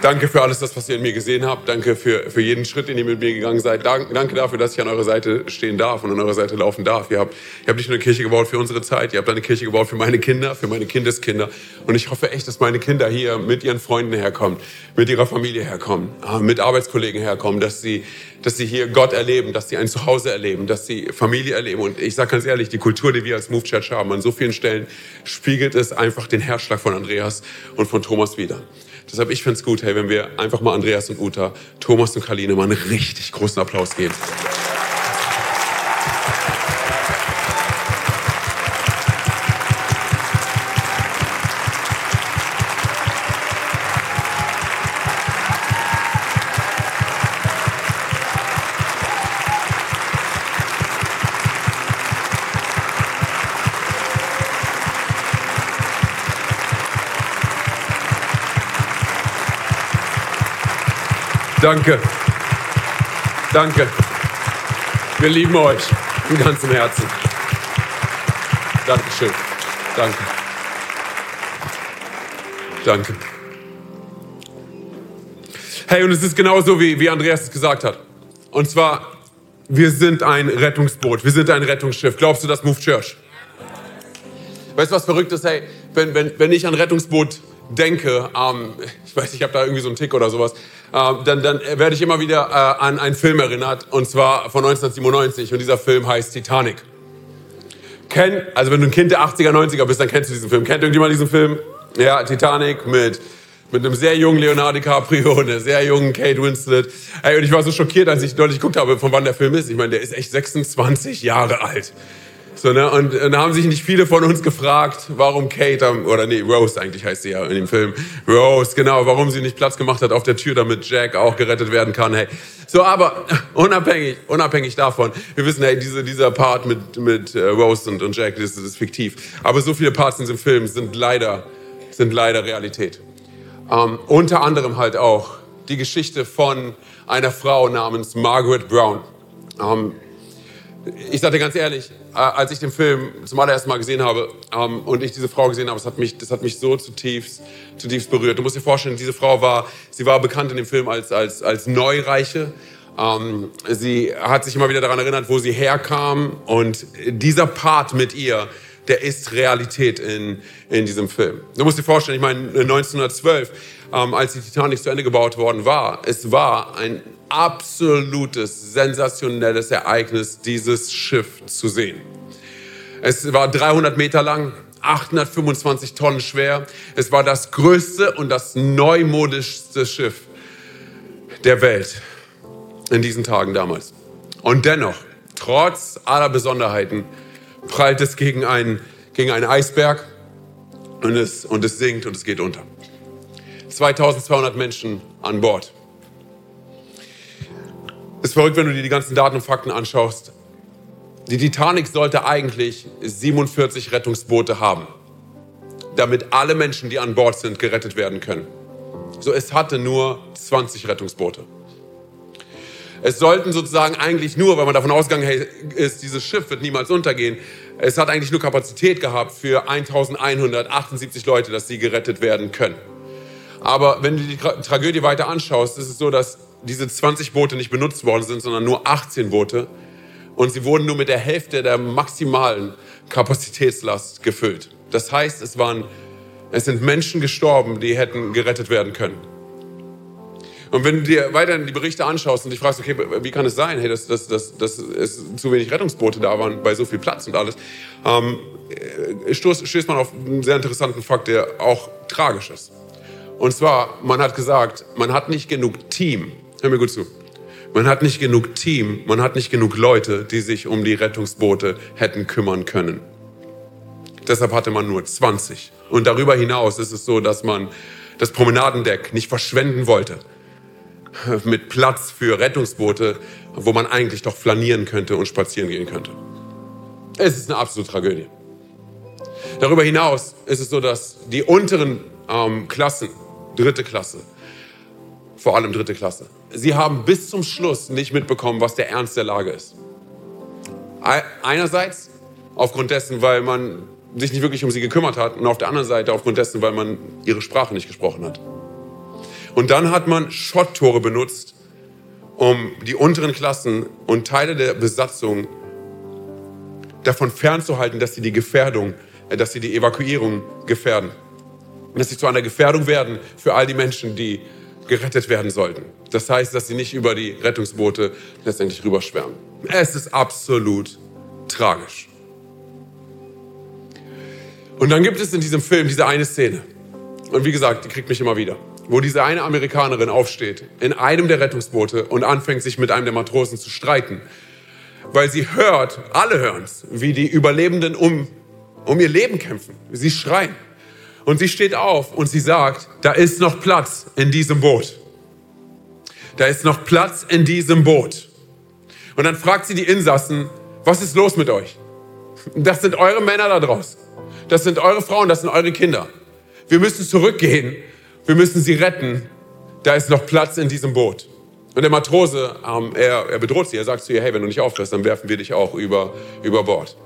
Danke für alles das, was ihr in mir gesehen habt. Danke für, für jeden Schritt, den ihr mit mir gegangen seid. Danke, danke dafür, dass ich an eurer Seite stehen darf und an eurer Seite laufen darf. Ihr habt, ihr habt nicht nur eine Kirche gebaut für unsere Zeit, ihr habt eine Kirche gebaut für meine Kinder, für meine Kindeskinder. Und ich hoffe echt, dass meine Kinder hier mit ihren Freunden herkommen, mit ihrer Familie herkommen, äh, mit Arbeitskollegen herkommen, dass sie, dass sie hier Gott erleben, dass sie ein Zuhause erleben, dass sie Familie erleben. Und ich sage ganz ehrlich, die Kultur, die wir als Move Church haben, an so vielen Stellen spiegelt es einfach den Herzschlag von Andreas und von Thomas wieder. Deshalb, ich finde es gut, hey, wenn wir einfach mal Andreas und Uta, Thomas und Karline mal einen richtig großen Applaus geben. Danke. Danke. Wir lieben euch im ganzen Herzen. Dankeschön. Danke. Danke. Hey, und es ist genauso, wie, wie Andreas es gesagt hat. Und zwar, wir sind ein Rettungsboot, wir sind ein Rettungsschiff. Glaubst du das Move Church? Weißt du, was verrückt ist? Hey, wenn, wenn, wenn ich an Rettungsboot denke, ähm, ich weiß, ich habe da irgendwie so einen Tick oder sowas, dann, dann werde ich immer wieder äh, an einen Film erinnert, und zwar von 1997. Und dieser Film heißt Titanic. Kennt, also wenn du ein Kind der 80er, 90er bist, dann kennst du diesen Film. Kennt irgendjemand diesen Film? Ja, Titanic mit mit einem sehr jungen Leonardo DiCaprio, [laughs] einer sehr jungen Kate Winslet. Ey, und ich war so schockiert, als ich deutlich geguckt habe, von wann der Film ist. Ich meine, der ist echt 26 Jahre alt. So, ne? Und, und da haben sich nicht viele von uns gefragt, warum Kate, oder nee, Rose eigentlich heißt sie ja in dem Film. Rose, genau, warum sie nicht Platz gemacht hat auf der Tür, damit Jack auch gerettet werden kann. Hey. So, aber [laughs] unabhängig, unabhängig davon, wir wissen, hey, diese, dieser Part mit, mit äh, Rose und, und Jack, das, das ist fiktiv. Aber so viele Parts in diesem Film sind leider, sind leider Realität. Ähm, unter anderem halt auch die Geschichte von einer Frau namens Margaret Brown. Ähm, ich sagte ganz ehrlich, äh, als ich den Film zum allerersten Mal gesehen habe ähm, und ich diese Frau gesehen habe, das hat mich, das hat mich so zutiefst, zutiefst berührt. Du musst dir vorstellen, diese Frau war, sie war bekannt in dem Film als, als, als Neureiche. Ähm, sie hat sich immer wieder daran erinnert, wo sie herkam und dieser Part mit ihr, der ist Realität in, in diesem Film. Du musst dir vorstellen, ich meine, 1912, ähm, als die Titanic zu Ende gebaut worden war, es war ein absolutes, sensationelles Ereignis, dieses Schiff zu sehen. Es war 300 Meter lang, 825 Tonnen schwer. Es war das größte und das neumodischste Schiff der Welt in diesen Tagen damals. Und dennoch, trotz aller Besonderheiten, prallt es gegen einen, gegen einen Eisberg und es, und es sinkt und es geht unter. 2200 Menschen an Bord. Ist verrückt, wenn du dir die ganzen Daten und Fakten anschaust. Die Titanic sollte eigentlich 47 Rettungsboote haben, damit alle Menschen, die an Bord sind, gerettet werden können. So, es hatte nur 20 Rettungsboote. Es sollten sozusagen eigentlich nur, weil man davon ausgegangen ist, dieses Schiff wird niemals untergehen, es hat eigentlich nur Kapazität gehabt für 1178 Leute, dass sie gerettet werden können. Aber wenn du die Tragödie weiter anschaust, ist es so, dass diese 20 Boote nicht benutzt worden sind, sondern nur 18 Boote. Und sie wurden nur mit der Hälfte der maximalen Kapazitätslast gefüllt. Das heißt, es, waren, es sind Menschen gestorben, die hätten gerettet werden können. Und wenn du dir weiterhin die Berichte anschaust und dich fragst, okay, wie kann es sein, hey, dass, dass, dass, dass es zu wenig Rettungsboote da waren bei so viel Platz und alles, ähm, äh, stößt, stößt man auf einen sehr interessanten Fakt, der auch tragisch ist. Und zwar, man hat gesagt, man hat nicht genug Team. Hör mir gut zu. Man hat nicht genug Team, man hat nicht genug Leute, die sich um die Rettungsboote hätten kümmern können. Deshalb hatte man nur 20. Und darüber hinaus ist es so, dass man das Promenadendeck nicht verschwenden wollte mit Platz für Rettungsboote, wo man eigentlich doch flanieren könnte und spazieren gehen könnte. Es ist eine absolute Tragödie. Darüber hinaus ist es so, dass die unteren ähm, Klassen, dritte Klasse, vor allem dritte Klasse, sie haben bis zum Schluss nicht mitbekommen, was der Ernst der Lage ist. Einerseits aufgrund dessen, weil man sich nicht wirklich um sie gekümmert hat und auf der anderen Seite aufgrund dessen, weil man ihre Sprache nicht gesprochen hat. Und dann hat man Schotttore benutzt, um die unteren Klassen und Teile der Besatzung davon fernzuhalten, dass sie die Gefährdung, äh, dass sie die Evakuierung gefährden. Dass sie zu einer Gefährdung werden für all die Menschen, die gerettet werden sollten. Das heißt, dass sie nicht über die Rettungsboote letztendlich rüberschwärmen. Es ist absolut tragisch. Und dann gibt es in diesem Film diese eine Szene. Und wie gesagt, die kriegt mich immer wieder wo diese eine Amerikanerin aufsteht, in einem der Rettungsboote und anfängt, sich mit einem der Matrosen zu streiten. Weil sie hört, alle hören es, wie die Überlebenden um, um ihr Leben kämpfen. Sie schreien. Und sie steht auf und sie sagt, da ist noch Platz in diesem Boot. Da ist noch Platz in diesem Boot. Und dann fragt sie die Insassen, was ist los mit euch? Das sind eure Männer da draußen. Das sind eure Frauen, das sind eure Kinder. Wir müssen zurückgehen wir müssen sie retten. Da ist noch Platz in diesem Boot. Und der Matrose, ähm, er, er bedroht sie. Er sagt zu ihr, hey, wenn du nicht aufhörst, dann werfen wir dich auch über, über Bord.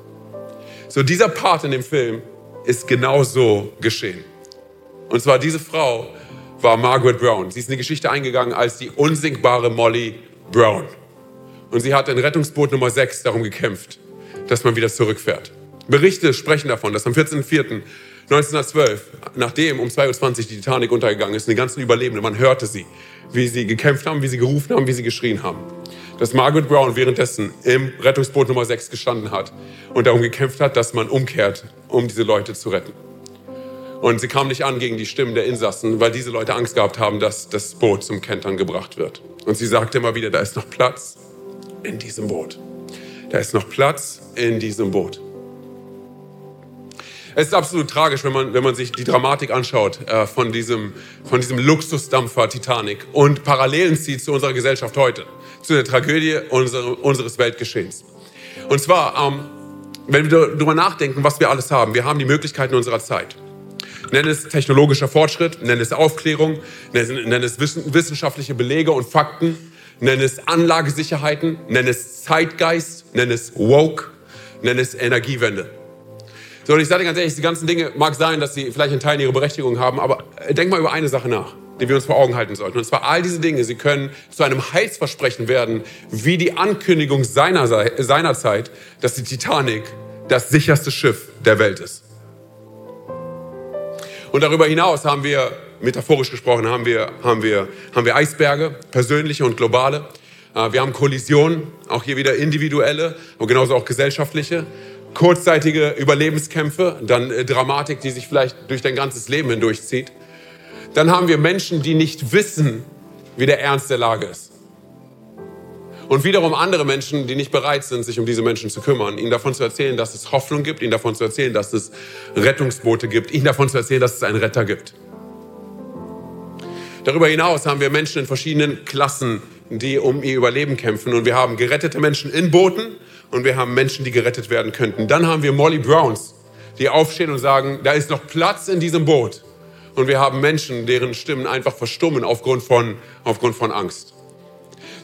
So, dieser Part in dem Film ist genau so geschehen. Und zwar diese Frau war Margaret Brown. Sie ist in die Geschichte eingegangen als die unsinkbare Molly Brown. Und sie hat in Rettungsboot Nummer 6 darum gekämpft, dass man wieder zurückfährt. Berichte sprechen davon, dass am 14.04. 1912, nachdem um 2.20 Uhr die Titanic untergegangen ist, die ganzen Überlebenden, man hörte sie, wie sie gekämpft haben, wie sie gerufen haben, wie sie geschrien haben. Dass Margaret Brown währenddessen im Rettungsboot Nummer 6 gestanden hat und darum gekämpft hat, dass man umkehrt, um diese Leute zu retten. Und sie kam nicht an gegen die Stimmen der Insassen, weil diese Leute Angst gehabt haben, dass das Boot zum Kentern gebracht wird. Und sie sagte immer wieder, da ist noch Platz in diesem Boot. Da ist noch Platz in diesem Boot. Es ist absolut tragisch, wenn man, wenn man sich die Dramatik anschaut äh, von, diesem, von diesem Luxusdampfer Titanic und Parallelen zieht zu unserer Gesellschaft heute, zu der Tragödie unsere, unseres Weltgeschehens. Und zwar, ähm, wenn wir darüber nachdenken, was wir alles haben, wir haben die Möglichkeiten unserer Zeit. Nenn es technologischer Fortschritt, nenn es Aufklärung, nenn, es wissenschaftliche Belege und Fakten, nenn es Anlagesicherheiten, nenn es Zeitgeist, nenn es Woke, nenn es Energiewende. So, und ich sage dir ganz ehrlich, die ganzen Dinge mag sein, dass sie vielleicht in Teilen ihre Berechtigung haben, aber denk mal über eine Sache nach, die wir uns vor Augen halten sollten. Und zwar all diese Dinge, sie können zu einem Heilsversprechen werden, wie die Ankündigung seiner, seiner Zeit, dass die Titanic das sicherste Schiff der Welt ist. Und darüber hinaus haben wir, metaphorisch gesprochen, haben wir, haben wir, haben wir Eisberge, persönliche und globale. Äh, wir haben Kollisionen, auch hier wieder individuelle, aber genauso auch gesellschaftliche kurzzeitige Überlebenskämpfe, dann äh, Dramatik, die sich vielleicht durch dein ganzes Leben hindurchzieht. Dann haben wir Menschen, die nicht wissen, wie der Ernst der Lage ist. Und wiederum andere Menschen, die nicht bereit sind, sich um diese Menschen zu kümmern, ihnen davon zu erzählen, dass es Hoffnung gibt, ihnen davon zu erzählen, dass es Rettungsboote gibt, ihnen davon zu erzählen, dass es einen Retter gibt. Darüber hinaus haben wir Menschen in verschiedenen Klassen, die um ihr Überleben kämpfen. Und wir haben gerettete Menschen in Booten und wir haben Menschen, die gerettet werden könnten. Dann haben wir Molly Browns, die aufstehen und sagen, da ist noch Platz in diesem Boot. Und wir haben Menschen, deren Stimmen einfach verstummen aufgrund von, aufgrund von Angst.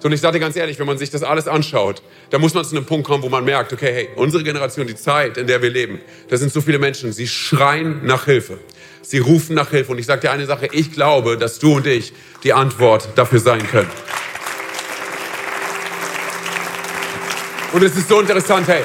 So, und ich sage dir ganz ehrlich, wenn man sich das alles anschaut, da muss man zu einem Punkt kommen, wo man merkt, okay, hey, unsere Generation, die Zeit, in der wir leben, da sind so viele Menschen, sie schreien nach Hilfe. Sie rufen nach Hilfe. Und ich sage dir eine Sache, ich glaube, dass du und ich die Antwort dafür sein können. Und es ist so interessant, hey,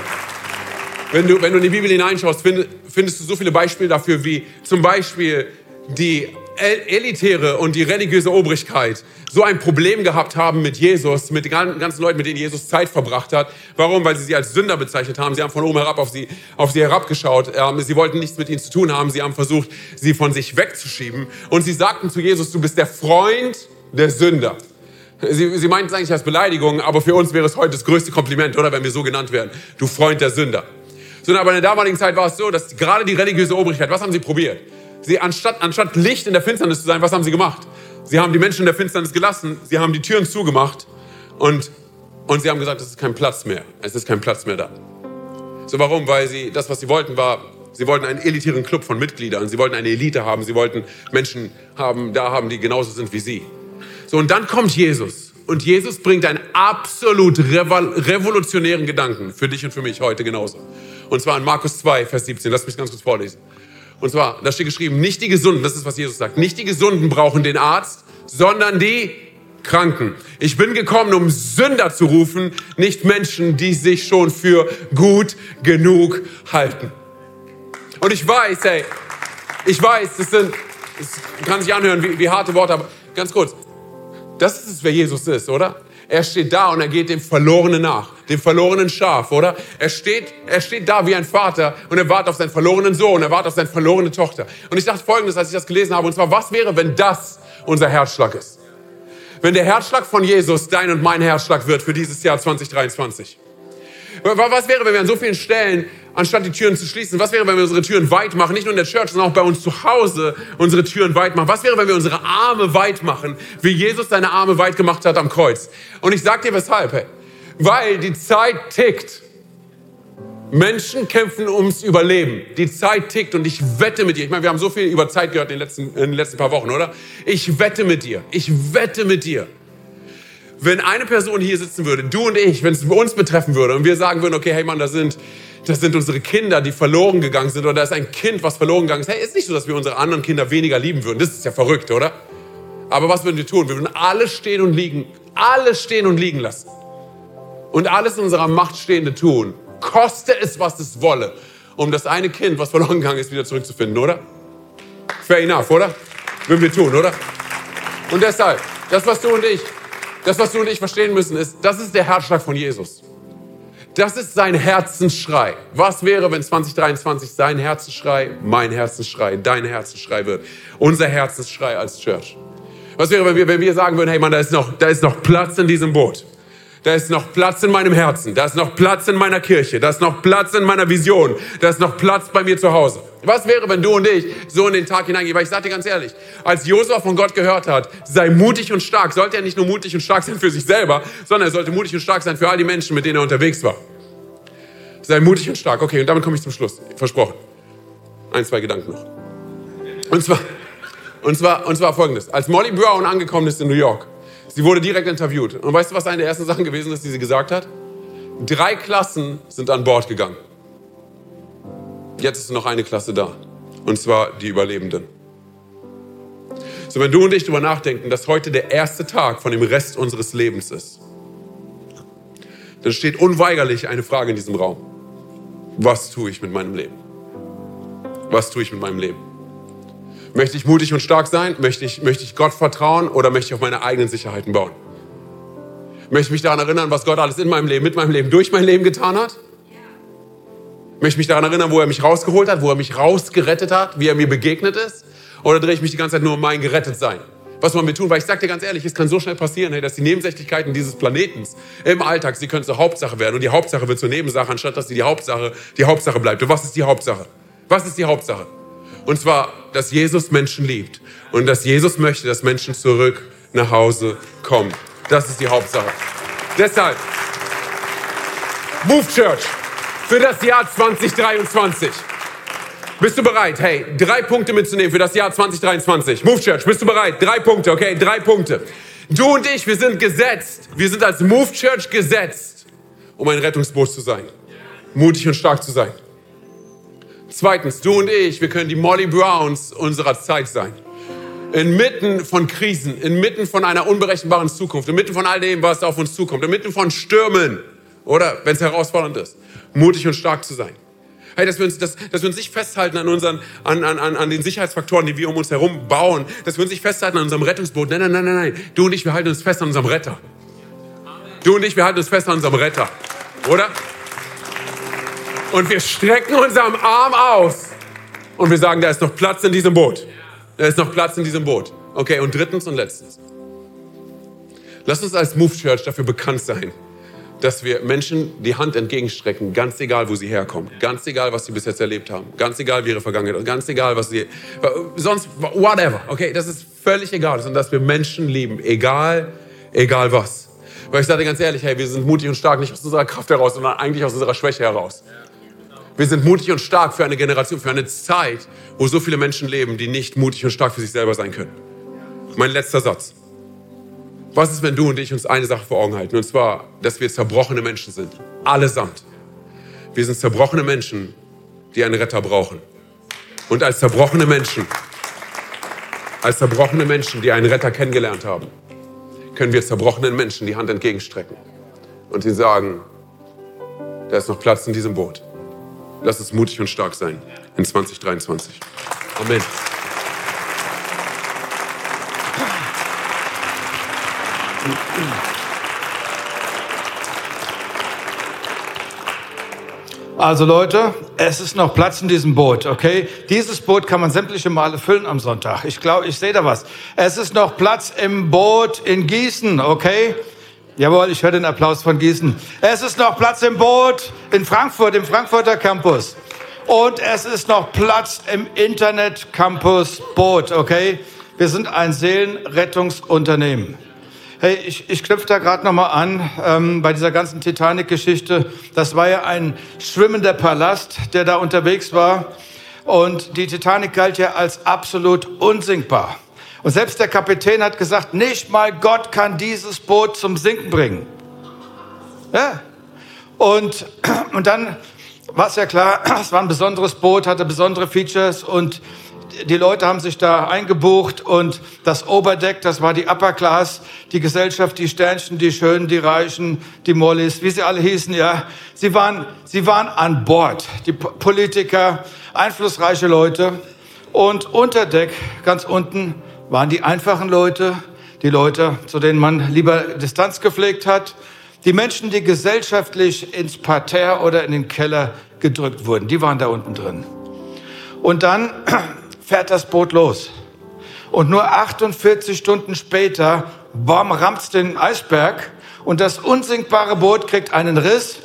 wenn du, wenn du in die Bibel hineinschaust, find, findest du so viele Beispiele dafür, wie zum Beispiel die elitäre und die religiöse Obrigkeit so ein Problem gehabt haben mit Jesus, mit den ganzen Leuten, mit denen Jesus Zeit verbracht hat. Warum? Weil sie sie als Sünder bezeichnet haben. Sie haben von oben herab auf sie, auf sie herabgeschaut. Ähm, sie wollten nichts mit ihnen zu tun haben. Sie haben versucht, sie von sich wegzuschieben. Und sie sagten zu Jesus, du bist der Freund der Sünder. Sie, sie meinten es eigentlich als Beleidigung, aber für uns wäre es heute das größte Kompliment, oder? Wenn wir so genannt werden. Du Freund der Sünder. Sondern aber in der damaligen Zeit war es so, dass gerade die religiöse Obrigkeit, was haben sie probiert? Sie, anstatt, anstatt Licht in der Finsternis zu sein, was haben sie gemacht? Sie haben die Menschen in der Finsternis gelassen, sie haben die Türen zugemacht und, und sie haben gesagt, es ist kein Platz mehr. Es ist kein Platz mehr da. So warum? Weil sie, das, was sie wollten, war, sie wollten einen elitären Club von Mitgliedern. Sie wollten eine Elite haben. Sie wollten Menschen haben, da haben, die genauso sind wie sie. So, und dann kommt Jesus. Und Jesus bringt einen absolut revolutionären Gedanken für dich und für mich heute genauso. Und zwar in Markus 2, Vers 17. Lass mich ganz kurz vorlesen. Und zwar, da steht geschrieben, nicht die Gesunden, das ist, was Jesus sagt, nicht die Gesunden brauchen den Arzt, sondern die Kranken. Ich bin gekommen, um Sünder zu rufen, nicht Menschen, die sich schon für gut genug halten. Und ich weiß, ey, ich weiß, das sind, das kann sich anhören wie, wie harte Worte, aber ganz kurz, das ist es, wer Jesus ist, oder? Er steht da und er geht dem Verlorenen nach, dem verlorenen Schaf, oder? Er steht, er steht da wie ein Vater und er wartet auf seinen verlorenen Sohn, er wartet auf seine verlorene Tochter. Und ich dachte Folgendes, als ich das gelesen habe, und zwar, was wäre, wenn das unser Herzschlag ist? Wenn der Herzschlag von Jesus dein und mein Herzschlag wird für dieses Jahr 2023. Was wäre, wenn wir an so vielen Stellen, anstatt die Türen zu schließen, was wäre, wenn wir unsere Türen weit machen, nicht nur in der Church, sondern auch bei uns zu Hause unsere Türen weit machen? Was wäre, wenn wir unsere Arme weit machen, wie Jesus seine Arme weit gemacht hat am Kreuz? Und ich sag dir weshalb, hey. Weil die Zeit tickt. Menschen kämpfen ums Überleben. Die Zeit tickt und ich wette mit dir. Ich meine, wir haben so viel über Zeit gehört in den letzten, in den letzten paar Wochen, oder? Ich wette mit dir. Ich wette mit dir wenn eine Person hier sitzen würde, du und ich, wenn es uns betreffen würde und wir sagen würden, okay, hey Mann, das sind, das sind unsere Kinder, die verloren gegangen sind oder da ist ein Kind, was verloren gegangen ist. Hey, ist nicht so, dass wir unsere anderen Kinder weniger lieben würden. Das ist ja verrückt, oder? Aber was würden wir tun? Wir würden alles stehen und liegen, alles stehen und liegen lassen. Und alles in unserer Macht Stehende tun. Koste es, was es wolle, um das eine Kind, was verloren gegangen ist, wieder zurückzufinden, oder? Fair enough, oder? Würden wir tun, oder? Und deshalb, das, was du und ich Das, was du und ich verstehen müssen, ist, das ist der Herzschlag von Jesus. Das ist sein Herzensschrei. Was wäre, wenn 2023 sein Herzensschrei, mein Herzensschrei, dein Herzensschrei wird? Unser Herzensschrei als Church. Was wäre, wenn wir, wenn wir sagen würden, hey Mann, da ist, noch, da ist noch Platz in diesem Boot. Da ist noch Platz in meinem Herzen. Da ist noch Platz in meiner Kirche. Da ist noch Platz in meiner Vision. Da ist noch Platz bei mir zu Hause. Was wäre, wenn du und ich so in den Tag hineingehen? Weil ich sage dir ganz ehrlich, als Josua von Gott gehört hat, sei mutig und stark, sollte er nicht nur mutig und stark sein für sich selber, sondern er sollte mutig und stark sein für all die Menschen, mit denen er unterwegs war. Sei mutig und stark. Okay, und damit komme ich zum Schluss. Versprochen. Ein, zwei Gedanken noch. Und zwar, und zwar, und zwar folgendes. Als Molly Brown angekommen ist in New York, Sie wurde direkt interviewt. Und weißt du, was eine der ersten Sachen gewesen ist, die sie gesagt hat? Drei Klassen sind an Bord gegangen. Jetzt ist noch eine Klasse da. Und zwar die Überlebenden. So, wenn du und ich darüber nachdenken, dass heute der erste Tag von dem Rest unseres Lebens ist, dann steht unweigerlich eine Frage in diesem Raum. Was tue ich mit meinem Leben? Was tue ich mit meinem Leben? Möchte ich mutig und stark sein? Möchte ich, möchte ich Gott vertrauen oder möchte ich auf meine eigenen Sicherheiten bauen? Möchte ich mich daran erinnern, was Gott alles in meinem Leben, mit meinem Leben, durch mein Leben getan hat? Möchte ich mich daran erinnern, wo er mich rausgeholt hat, wo er mich rausgerettet hat, wie er mir begegnet ist? Oder drehe ich mich die ganze Zeit nur um mein Gerettetsein? Was wollen wir tun? Weil ich sage dir ganz ehrlich, es kann so schnell passieren, dass die Nebensächlichkeiten dieses Planetens im Alltag, sie können zur Hauptsache werden. Und die Hauptsache wird zur Nebensache, anstatt dass sie die Hauptsache, die Hauptsache bleibt. Und was ist die Hauptsache? Was ist die Hauptsache? Und zwar, dass Jesus Menschen liebt und dass Jesus möchte, dass Menschen zurück nach Hause kommen. Das ist die Hauptsache. Deshalb, Move Church für das Jahr 2023. Bist du bereit? Hey, drei Punkte mitzunehmen für das Jahr 2023. Move Church, bist du bereit? Drei Punkte, okay? Drei Punkte. Du und ich, wir sind gesetzt. Wir sind als Move Church gesetzt, um ein Rettungsboot zu sein. Mutig und stark zu sein. Zweitens, du und ich, wir können die Molly Browns unserer Zeit sein. Inmitten von Krisen, inmitten von einer unberechenbaren Zukunft, inmitten von all dem, was auf uns zukommt, inmitten von Stürmen, oder wenn es herausfordernd ist, mutig und stark zu sein. Hey, dass wir uns, dass, dass wir uns nicht festhalten an, unseren, an, an, an den Sicherheitsfaktoren, die wir um uns herum bauen, dass wir uns nicht festhalten an unserem Rettungsboot. Nein, nein, nein, nein, nein. Du und ich, wir halten uns fest an unserem Retter. Du und ich, wir halten uns fest an unserem Retter. Oder? Und wir strecken unseren Arm aus und wir sagen, da ist noch Platz in diesem Boot. Da ist noch Platz in diesem Boot. Okay, und drittens und letztens. Lass uns als Move Church dafür bekannt sein, dass wir Menschen die Hand entgegenstrecken, ganz egal, wo sie herkommen, ganz egal, was sie bis jetzt erlebt haben, ganz egal, wie ihre Vergangenheit, ganz egal, was sie, sonst, whatever, okay, das ist völlig egal, sondern dass wir Menschen lieben, egal, egal was. Weil ich sage ganz ehrlich, hey, wir sind mutig und stark nicht aus unserer Kraft heraus, sondern eigentlich aus unserer Schwäche heraus. Wir sind mutig und stark für eine Generation, für eine Zeit, wo so viele Menschen leben, die nicht mutig und stark für sich selber sein können. Mein letzter Satz. Was ist, wenn du und ich uns eine Sache vor Augen halten? Und zwar, dass wir zerbrochene Menschen sind. Allesamt. Wir sind zerbrochene Menschen, die einen Retter brauchen. Und als zerbrochene Menschen, als zerbrochene Menschen, die einen Retter kennengelernt haben, können wir zerbrochenen Menschen die Hand entgegenstrecken und ihnen sagen, da ist noch Platz in diesem Boot. Lass uns mutig und stark sein in 2023. Amen. Also Leute, es ist noch Platz in diesem Boot, okay? Dieses Boot kann man sämtliche Male füllen am Sonntag. Ich glaube, ich sehe da was. Es ist noch Platz im Boot in Gießen, okay? Jawohl, ich höre den Applaus von Gießen. Es ist noch Platz im Boot in Frankfurt, im Frankfurter Campus. Und es ist noch Platz im Internet Campus Boot, okay? Wir sind ein Seelenrettungsunternehmen. Hey, ich, ich knüpfe da gerade nochmal an ähm, bei dieser ganzen Titanic-Geschichte. Das war ja ein schwimmender Palast, der da unterwegs war. Und die Titanic galt ja als absolut unsinkbar. Und selbst der Kapitän hat gesagt, nicht mal Gott kann dieses Boot zum Sinken bringen. Ja. Und, und dann war es ja klar, es war ein besonderes Boot, hatte besondere Features und die Leute haben sich da eingebucht und das Oberdeck, das war die Upper Class, die Gesellschaft, die Sternchen, die Schönen, die Reichen, die Mollys, wie sie alle hießen, ja. Sie waren, sie waren an Bord. Die Politiker, einflussreiche Leute. Und unter Deck, ganz unten, waren die einfachen Leute, die Leute, zu denen man lieber Distanz gepflegt hat. Die Menschen, die gesellschaftlich ins Parterre oder in den Keller gedrückt wurden, die waren da unten drin. Und dann fährt das Boot los. Und nur 48 Stunden später, bam, rammt's den Eisberg und das unsinkbare Boot kriegt einen Riss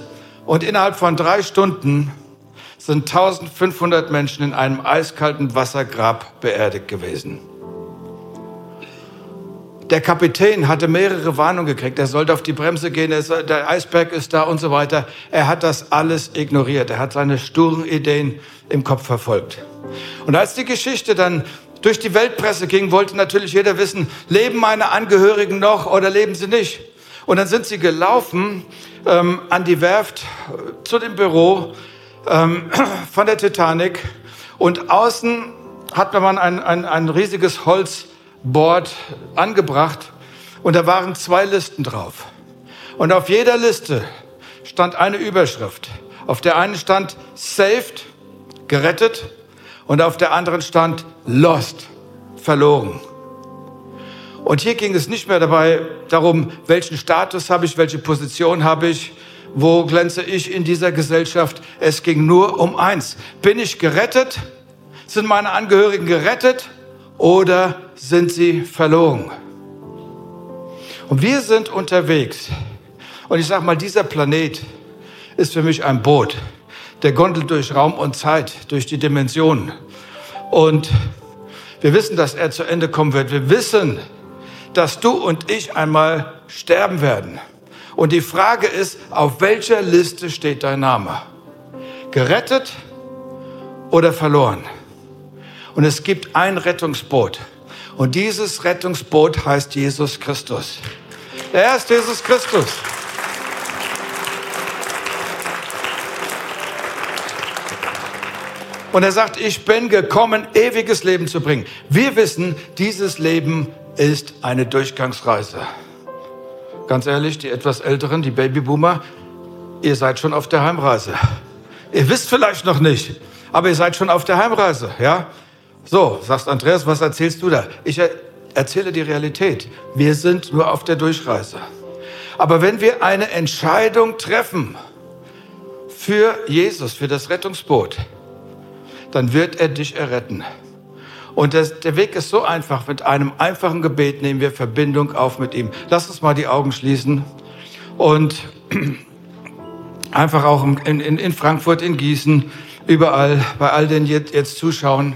und innerhalb von drei Stunden sind 1500 Menschen in einem eiskalten Wassergrab beerdigt gewesen. Der Kapitän hatte mehrere Warnungen gekriegt. Er sollte auf die Bremse gehen, der Eisberg ist da und so weiter. Er hat das alles ignoriert. Er hat seine sturen Ideen im Kopf verfolgt. Und als die Geschichte dann durch die Weltpresse ging, wollte natürlich jeder wissen, leben meine Angehörigen noch oder leben sie nicht? Und dann sind sie gelaufen ähm, an die Werft zu dem Büro ähm, von der Titanic und außen hat man ein, ein, ein riesiges Holz Board angebracht und da waren zwei Listen drauf. Und auf jeder Liste stand eine Überschrift. Auf der einen stand Saved, gerettet, und auf der anderen stand Lost, verloren. Und hier ging es nicht mehr dabei darum, welchen Status habe ich, welche Position habe ich, wo glänze ich in dieser Gesellschaft. Es ging nur um eins. Bin ich gerettet? Sind meine Angehörigen gerettet? Oder sind sie verloren? Und wir sind unterwegs. Und ich sage mal, dieser Planet ist für mich ein Boot, der gondelt durch Raum und Zeit, durch die Dimensionen. Und wir wissen, dass er zu Ende kommen wird. Wir wissen, dass du und ich einmal sterben werden. Und die Frage ist, auf welcher Liste steht dein Name? Gerettet oder verloren? Und es gibt ein Rettungsboot. Und dieses Rettungsboot heißt Jesus Christus. Er ist Jesus Christus. Und er sagt, ich bin gekommen, ewiges Leben zu bringen. Wir wissen, dieses Leben ist eine Durchgangsreise. Ganz ehrlich, die etwas Älteren, die Babyboomer, ihr seid schon auf der Heimreise. Ihr wisst vielleicht noch nicht, aber ihr seid schon auf der Heimreise, ja? So, sagst Andreas, was erzählst du da? Ich erzähle die Realität. Wir sind nur auf der Durchreise. Aber wenn wir eine Entscheidung treffen für Jesus, für das Rettungsboot, dann wird er dich erretten. Und das, der Weg ist so einfach. Mit einem einfachen Gebet nehmen wir Verbindung auf mit ihm. Lass uns mal die Augen schließen und einfach auch in, in, in Frankfurt, in Gießen, überall, bei all denen jetzt, jetzt zuschauen.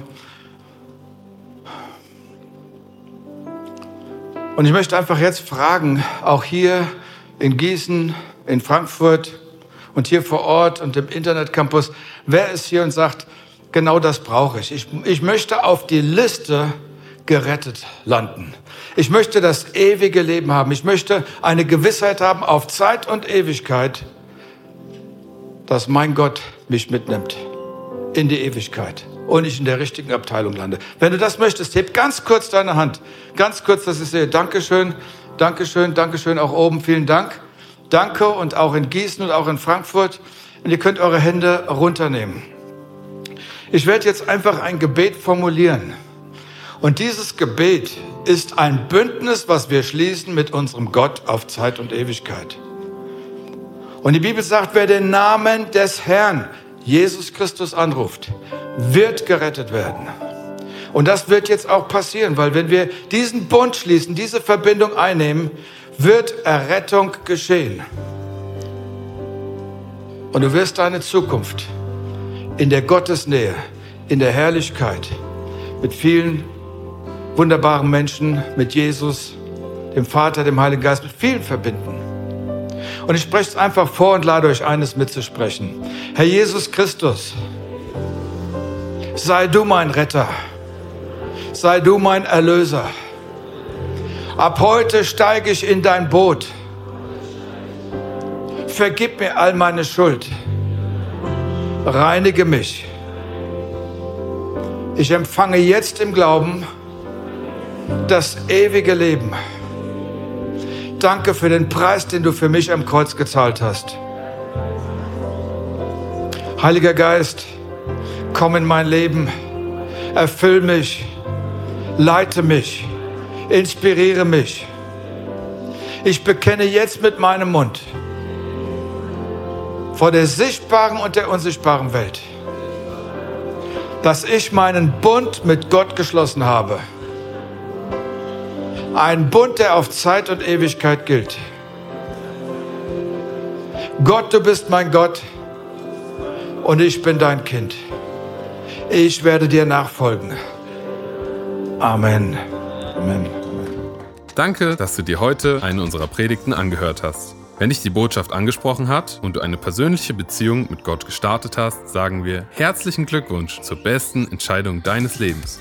Und ich möchte einfach jetzt fragen, auch hier in Gießen, in Frankfurt und hier vor Ort und im Internetcampus, wer ist hier und sagt, genau das brauche ich. ich. Ich möchte auf die Liste gerettet landen. Ich möchte das ewige Leben haben. Ich möchte eine Gewissheit haben auf Zeit und Ewigkeit, dass mein Gott mich mitnimmt in die Ewigkeit und ich in der richtigen Abteilung lande. Wenn du das möchtest, heb ganz kurz deine Hand. Ganz kurz, dass ich sehe. Dankeschön, Dankeschön, Dankeschön auch oben. Vielen Dank. Danke und auch in Gießen und auch in Frankfurt. Und ihr könnt eure Hände runternehmen. Ich werde jetzt einfach ein Gebet formulieren. Und dieses Gebet ist ein Bündnis, was wir schließen mit unserem Gott auf Zeit und Ewigkeit. Und die Bibel sagt, wer den Namen des Herrn, Jesus Christus, anruft, wird gerettet werden. Und das wird jetzt auch passieren, weil wenn wir diesen Bund schließen, diese Verbindung einnehmen, wird Errettung geschehen. Und du wirst deine Zukunft in der Gottesnähe, in der Herrlichkeit, mit vielen wunderbaren Menschen, mit Jesus, dem Vater, dem Heiligen Geist, mit vielen verbinden. Und ich spreche es einfach vor und lade euch eines mitzusprechen. Herr Jesus Christus, sei du mein Retter, sei du mein Erlöser. Ab heute steige ich in dein Boot. Vergib mir all meine Schuld. Reinige mich. Ich empfange jetzt im Glauben das ewige Leben. Danke für den Preis, den du für mich am Kreuz gezahlt hast. Heiliger Geist, komm in mein Leben, erfüll mich, leite mich, inspiriere mich Ich bekenne jetzt mit meinem Mund vor der sichtbaren und der unsichtbaren Welt, dass ich meinen Bund mit Gott geschlossen habe. Ein Bund, der auf Zeit und Ewigkeit gilt. Gott, du bist mein Gott und ich bin dein Kind. Ich werde dir nachfolgen. Amen. Amen. Danke, dass du dir heute eine unserer Predigten angehört hast. Wenn dich die Botschaft angesprochen hat und du eine persönliche Beziehung mit Gott gestartet hast, sagen wir herzlichen Glückwunsch zur besten Entscheidung deines Lebens.